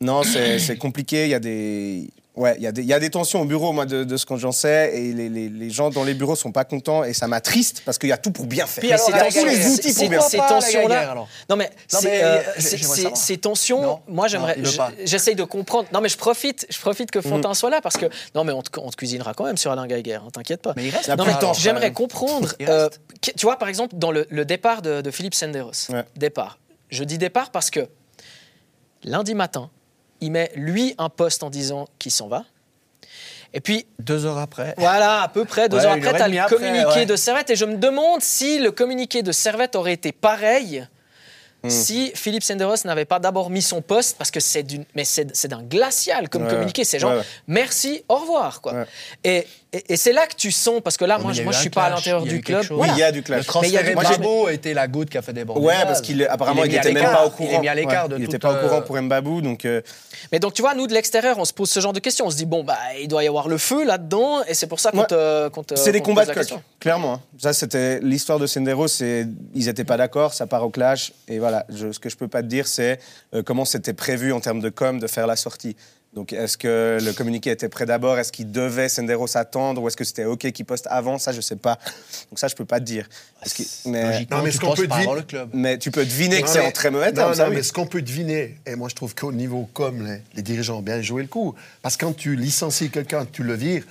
S3: Non, c'est compliqué. Il y a des. Ouais, il y, a des- il y a des tensions au bureau, moi, de, de ce que j'en sais, et les, les- les gens dans les bureaux sont pas contents, et ça m'attriste parce qu'il y a tout pour bien faire.
S1: Puis alors,
S3: il y a tous les outils pour bien
S1: ces
S3: faire.
S2: la
S1: tensions-là. Non mais,
S2: Non, mais,
S1: euh,
S2: euh,
S1: ces tensions,
S2: Non.
S1: moi j'aimerais, j'essaye de comprendre. Non mais je profite, je profite que Fontaine soit là parce que non mais on te, on te cuisinera quand même sur Alain Gaguer, hein, t'inquiète pas.
S2: Mais il reste.
S1: Non, mais
S3: temps,
S1: J'aimerais comprendre. Euh, tu vois, par exemple, dans le, le départ de, de Philippe Senderos.
S3: Ouais.
S1: Départ. Je dis départ parce que lundi matin, il met lui un poste en disant qu'il s'en va. Et puis,
S2: Deux heures après.
S1: voilà, à peu près deux
S2: Ouais,
S1: heures après, tu as le
S2: après,
S1: communiqué
S2: ouais.
S1: de Servette. Et je me demande si le communiqué de Servette aurait été pareil
S2: Hmm.
S1: si Philippe Senderos n'avait pas d'abord mis son poste, parce que c'est d'une, mais c'est, c'est d'un glacial comme
S3: Ouais,
S1: communiqué. C'est genre,
S3: ouais, ouais.
S1: merci, au revoir. Quoi.
S3: Ouais.
S1: Et, et, et c'est là que tu sens, parce que là, moi,
S2: mais
S1: je, moi je suis pas à l'intérieur du club.
S3: Oui,
S1: Voilà.
S3: il y a du
S2: Le
S3: clash.
S1: Mais il y a
S2: transfert
S1: du
S2: Moi,
S1: clash.
S2: Mbabo a été la goutte qui a fait déborder.
S3: Ouais,
S2: le
S3: parce qu'il apparemment
S2: Il
S3: il était même pas au courant.
S2: Il est mis à l'écart
S3: Ouais,
S2: de
S3: Il était pas au courant
S2: euh,
S3: pour Mbabou, donc euh,
S1: Mais donc, tu vois, nous, de l'extérieur, on se pose ce genre de questions. On se dit, bon, bah, il doit y avoir le feu là-dedans, et c'est pour ça qu'on
S3: Ouais.
S1: te,
S3: c'est des combats de coq,
S1: question.
S3: clairement. hein. Ça, c'était l'histoire de Sendero. C'est ils étaient pas d'accord, ça part au clash, et voilà. Je- ce que je peux pas te dire, c'est euh, comment c'était prévu en termes de com de faire la sortie. Donc, est-ce que le communiqué était prêt d'abord? Est-ce qu'il devait Sendero s'attendre? Ou est-ce que c'était OK qu'il poste avant? Ça, je sais pas. Donc ça, je peux pas te dire. Qu'il- mais,
S2: Logiquement,
S4: Non, mais ce qu'on peut
S2: le club.
S3: mais tu peux deviner que
S4: Non,
S3: c'est en très mauvais
S4: Non,
S3: ça,
S4: non,
S3: oui.
S4: mais ce qu'on peut deviner, et moi je trouve qu'au niveau com, les, les dirigeants ont bien joué le coup. Parce que quand tu licencies quelqu'un, que tu le vires,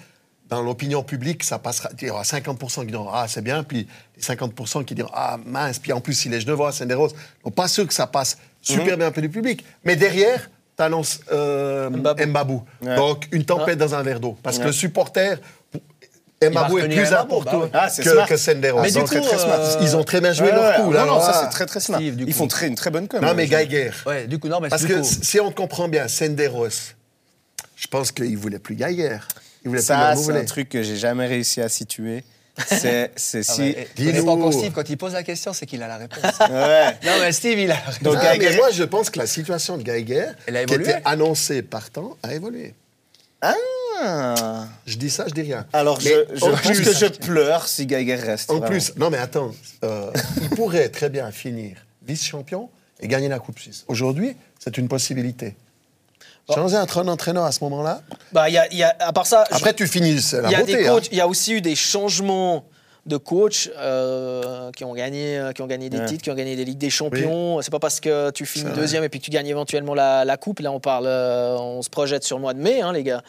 S4: dans l'opinion publique, ça passera. Il y aura 50% qui diront Ah, c'est bien, puis les 50% qui diront Ah, mince, puis en plus, si les Genevois, Senderos, donc pas sûr que ça passe super
S3: Mhm.
S4: bien auprès du public. Mais derrière, tu annonces
S1: Mbabou.
S4: Mbabou.
S3: Ouais.
S4: Donc, une tempête dans un verre d'eau. Parce que le supporter. Mbabou est plus important
S2: bah.
S3: Ah, c'est
S4: que, que Senderos.
S2: Mais du
S4: Donc,
S2: coup,
S3: très smart.
S2: euh,
S4: ils ont très bien joué
S3: Ouais,
S4: leur
S3: ouais.
S4: coup.
S3: Non,
S4: là,
S3: non, ça c'est très très smart.
S2: Steve,
S3: Ils font très, une très bonne com.
S4: Non,
S3: euh,
S4: mais Geiger.
S2: Ouais, du coup, non, mais
S4: Parce
S2: du
S4: que
S2: coup,
S4: si on comprend bien, Senderos, je pense qu'il voulait plus Geiger. Il voulait
S3: Ça, c'est un truc que j'ai jamais réussi à situer. C'est
S2: Ah
S3: si.
S2: ouais,
S4: Dis-nous.
S2: connais pas encore Steve, quand il pose la question, c'est qu'il a la réponse.
S3: Ouais.
S2: non, mais Steve, il a la réponse.
S3: Donc,
S4: Ah,
S3: Geiger-
S4: mais moi, je pense que la situation de Geiger,
S2: Elle a
S4: qui était annoncée partant, a évolué.
S3: Ah.
S4: Je dis ça, je dis rien.
S3: Alors,
S4: Mais
S3: je, je
S4: en
S3: pense
S4: plus-
S3: que je pleure si Geiger reste.
S4: En
S3: vraiment.
S4: plus, non mais attends, euh, il pourrait très bien finir vice-champion et gagner la Coupe Suisse. Aujourd'hui, c'est une possibilité. Changer un entraîneur à ce moment-là.
S1: Bah, il y a, y a- à part ça, je-
S4: Après, tu finis,
S1: il y a
S4: beauté.
S1: des
S4: hein.
S1: coachs, il y a aussi eu des changements de coachs euh, qui ont gagné, euh, qui ont gagné des
S3: Ouais.
S1: titres, qui ont gagné des ligues des champions. C'est pas parce que tu finis deuxième et puis que tu gagnes éventuellement la, la coupe. Là, on parle, euh, on se projette sur le mois de mai, hein, les gars.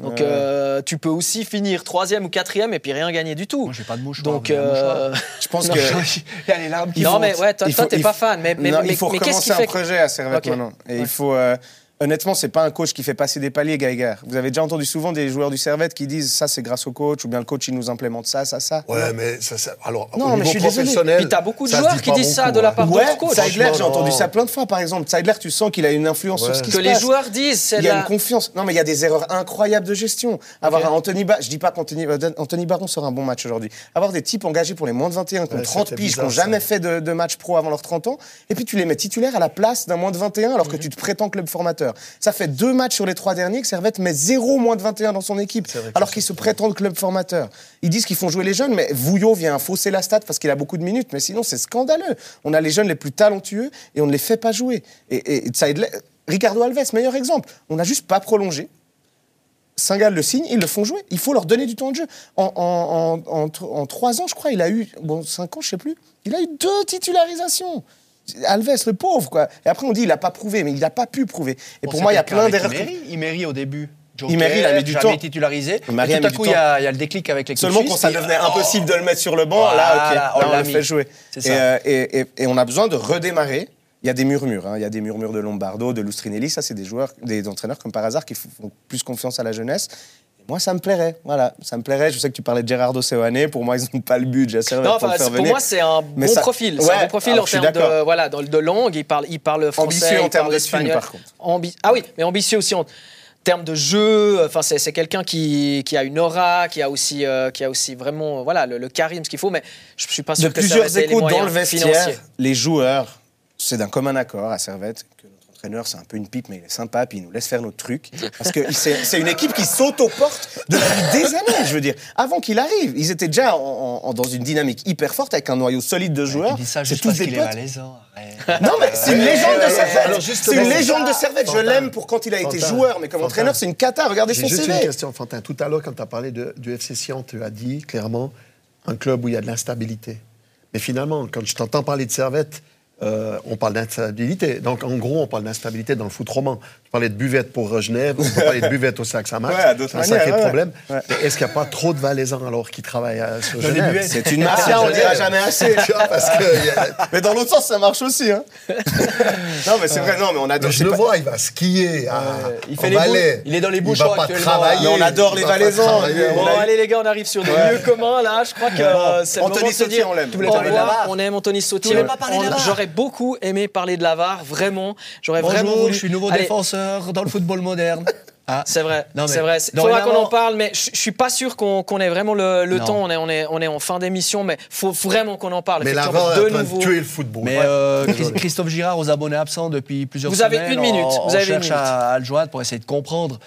S1: Donc,
S3: Ouais.
S1: euh, tu peux aussi finir troisième ou quatrième et puis rien gagner du tout.
S2: Moi, j'ai pas de mouchoir.
S1: Donc,
S2: un
S1: euh,
S2: mouchoir
S3: Je pense que.
S2: Il y a les larmes qui
S1: non,
S2: montent.
S1: mais ouais, toi, t'es pas fan. Mais, mais,
S3: Non,
S1: mais-
S3: il faut
S1: mais qu'est-ce qui
S3: un
S1: fait que-
S3: projet à Servette
S1: Ok.
S3: maintenant. Et
S1: Ouais.
S3: il faut. euh, honnêtement, c'est pas un coach qui fait passer des paliers, Geiger. Vous avez déjà entendu souvent des joueurs du Servette qui disent ça, c'est grâce au coach, ou bien le coach, il nous implémente ça, ça, ça.
S4: Ouais, mais ça, ça- alors,
S3: Non,
S4: au
S3: mais
S4: niveau
S3: je suis désolé.
S4: professionnel.
S1: Puis t'as beaucoup de joueurs
S4: dit
S1: qui disent ça de la
S4: hein.
S1: part
S3: Ouais,
S1: d'autres coachs.
S3: Seidler, j'ai entendu ça plein de fois, par exemple. Seidler, tu sens qu'il a une influence
S4: Ouais.
S3: sur ce qui
S1: Que
S3: se
S1: les
S3: passe.
S1: joueurs disent, c'est
S3: Il
S1: de
S3: y a
S1: la-
S3: une confiance. Non, mais il y a des erreurs incroyables de gestion. Avoir un Anthony Baron, je dis pas qu'Anthony euh, Anthony Baron sera un bon match aujourd'hui. Avoir des types engagés pour les moins de 21 qui ont
S4: Ouais,
S3: 30
S4: c'était
S3: piges, qui n'ont jamais fait de, de match pro avant leurs 30 ans, et puis tu les mets titulaires à la place d'un moins de 21 alors
S4: Mhm.
S3: que tu te prétends club formateur. Ça fait deux matchs sur les trois derniers que Servette met zéro moins de 21 dans son équipe, alors
S4: ça,
S3: qu'ils se prétendent club formateur. Ils disent qu'ils font jouer les jeunes, mais Vouillot vient fausser la stat parce qu'il a beaucoup de minutes, mais sinon c'est scandaleux. On a les jeunes les plus talentueux et on ne les fait pas jouer. Et, et Seidler- Ricardo Alves, meilleur exemple. On n'a juste pas prolongé. Saint-Gall le signe, ils le font jouer. Il faut leur donner du temps de jeu. En, en trois ans, je crois, il a eu, bon, cinq ans, je sais plus, il a eu deux titularisations. Alves, le pauvre, quoi. Et après, on dit, il n'a pas prouvé, mais il n'a pas pu prouver. Et
S2: Bon,
S3: pour moi, il y a plein d'erreurs.
S2: Imery. Imery au début.
S3: Imery, il a mis du temps.
S2: titularisé.
S3: A
S2: tout à coup, il y, a il y a le déclic avec les
S3: Seulement quand ça devenait
S2: Oh,
S3: impossible de le mettre sur le banc, là, ok,
S2: on
S3: là, on, le fait jouer. Et, euh, et, et- et on a besoin de redémarrer. Il y a des murmures. hein. Il y a des murmures de Lombardo, de Lustrinelli. Ça, c'est des joueurs, des entraîneurs comme par hasard qui font plus confiance à la jeunesse. Moi, ça me plairait. Voilà, ça me plairait. Je sais que tu parlais de Gerardo Seoane. Pour moi, ils n'ont pas le budget.
S1: Non,
S3: pour
S1: enfin, pour
S3: venir.
S1: moi, c'est un bon
S3: ça-
S1: profil. C'est
S3: Ouais,
S1: un bon profil
S3: alors
S1: en termes de, voilà, de langue. Il parle, il parle français.
S3: Ambitieux en termes de
S1: espagnol.
S3: par contre.
S1: Ambi- ah oui, mais ambitieux aussi en termes de jeu. Enfin, c'est quelqu'un qui, qui a une aura, qui a aussi, euh, qui a aussi vraiment voilà, le, le charisme qu'il faut. Mais je suis pas sûr
S3: de
S1: que ça
S3: plusieurs
S1: va être les
S3: échos dans le vestiaire, les joueurs, c'est d'un commun accord à Servette que entraîneur, c'est un peu une pipe, mais il est sympa, puis il nous laisse faire notre truc. Parce que c'est une équipe qui saute-aux-portes depuis des années, je veux dire. Avant qu'il arrive, ils étaient déjà en- en- dans une dynamique hyper forte, avec un noyau solide de joueurs.
S2: ça
S3: C'est
S2: juste
S3: tous
S2: parce
S3: des
S2: qu'il est
S3: potes.
S2: malaisant. arrête.
S3: Non, mais c'est une légende de
S4: ouais, ouais.
S3: Servette. C'est une légende de Servette. Je l'aime pour quand il a été
S4: Fantin.
S3: joueur, mais comme
S4: Fantin.
S3: entraîneur, c'est une cata. Regardez son
S4: juste une
S3: CV.
S4: question, Fantin. Tout à l'heure, quand tu as parlé de- du FC Sion, tu as dit clairement un club où il y a de l'instabilité. Mais finalement, quand je t'entends parler de Servette, euh, on parle d'instabilité. Donc, en gros, on parle d'instabilité dans le foot roman. Parlais de buvette pour euh, Genève, on peut parler de buvette au Sac Samax.
S3: Ouais, à d'autres
S4: C'est un sacré
S3: ouais,
S4: problème.
S3: ouais.
S4: Mais Est-ce qu'il n'y a pas trop de Valaisans alors qui travaillent sur
S2: Dans les
S4: Genève?
S2: buvettes.
S3: C'est une mafia, on ne dira jamais assez.
S4: Tu vois, parce que il y a-
S3: Mais dans l'autre sens, ça marche aussi. Hein. non, mais c'est vrai, non, mais on adore.
S4: je le
S3: pas-
S4: vois, il va skier à,
S2: il
S4: en
S2: fait les
S4: Valais.
S2: boules. Il est dans les
S4: Il
S2: bouchons
S4: va pas
S2: actuellement.
S4: travailler.
S3: Mais on adore
S4: il
S3: les
S4: va pas
S3: Valaisans.
S4: travailler.
S3: On
S1: Bon, allez les gars, on arrive sur des lieux communs là. Je crois que euh, c'est le
S3: Anthony
S1: moment de se
S3: Sautier,
S1: dire
S3: on l'aime.
S1: On aime Anthony Sautier.
S2: pas
S1: J'aurais beaucoup aimé parler de Lavar, vraiment. J'aurais vraiment
S2: Bonjour,
S1: voulu.
S2: je suis nouveau
S1: Allez,
S2: dans le football moderne. Ah.
S1: C'est vrai, c'est vrai. Il faudra qu'on
S2: dorénavant-
S1: en parle, mais je je suis pas sûr qu'on qu'on ait vraiment le, temps. On est, on, est, on est en fin d'émission, mais faut vraiment qu'on en parle.
S4: Mais l'avant est
S1: de
S4: en train
S1: nouveau.
S4: de tuer le football.
S2: Mais
S4: Ouais.
S2: euh, Christophe Girard aux abonnés absents depuis plusieurs
S1: Vous avez
S2: semaines.
S1: une minute,
S2: On,
S1: vous
S2: on
S1: avez une
S2: cherche
S1: minute.
S2: à, à le joindre pour essayer de comprendre.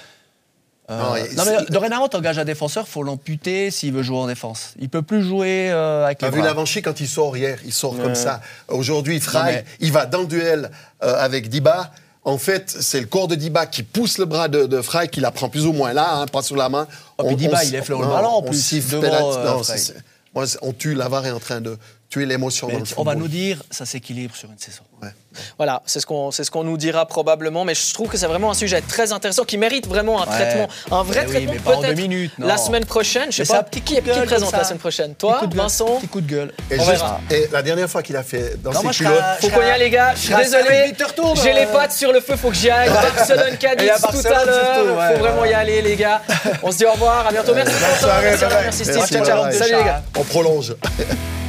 S2: Euh,
S4: Non,
S2: non, mais dorénavant, t'engages un défenseur, faut l'amputer s'il veut jouer en défense. Il peut plus jouer euh, avec
S4: T'as
S2: les
S4: vu
S2: bras.
S4: l'Avanchi quand il sort hier, il sort comme ça. Aujourd'hui,
S2: mais-
S4: il va dans le duel euh, avec Diba. En fait, c'est le corps de Diba qui pousse le bras de, de Fry, qui la prend plus ou moins là, hein, pas sous la main.
S2: Oh, puis Diba,
S4: s-
S2: il effleure le ballon, en
S4: on
S2: plus, devant, euh,
S4: Non, on tue, Lavar est en train de tuer l'émotion dans le
S2: on va
S4: football.
S2: nous dire, ça s'équilibre sur une saison.
S4: Ouais.
S1: Voilà, c'est ce qu'on ce qu'on nous dira probablement, mais je trouve que c'est vraiment un sujet très intéressant qui mérite vraiment un
S2: Ouais.
S1: traitement, un vrai
S2: Mais oui,
S1: traitement
S2: en
S1: peut-être
S2: deux minutes,
S1: la semaine prochaine. Je sais
S2: Mais
S1: pas
S2: petit
S1: qui, qui présente la semaine prochaine.
S2: Petit
S1: Toi,
S2: gueule,
S1: Vincent.
S2: Petit coup de gueule.
S4: Et,
S1: On
S4: juste-
S1: verra.
S4: et la dernière fois qu'il a fait dans
S2: Non,
S4: ses culottes,
S1: Faut qu'on y aille les gars, je suis désolé. J'ai les
S2: euh.
S1: pattes sur le feu, faut que j'y aille. Barcelone Cadiz tout à l'heure. faut vraiment y aller les gars. On se dit au revoir, à bientôt. Merci merci, Steve. Salut les gars.
S4: on prolonge.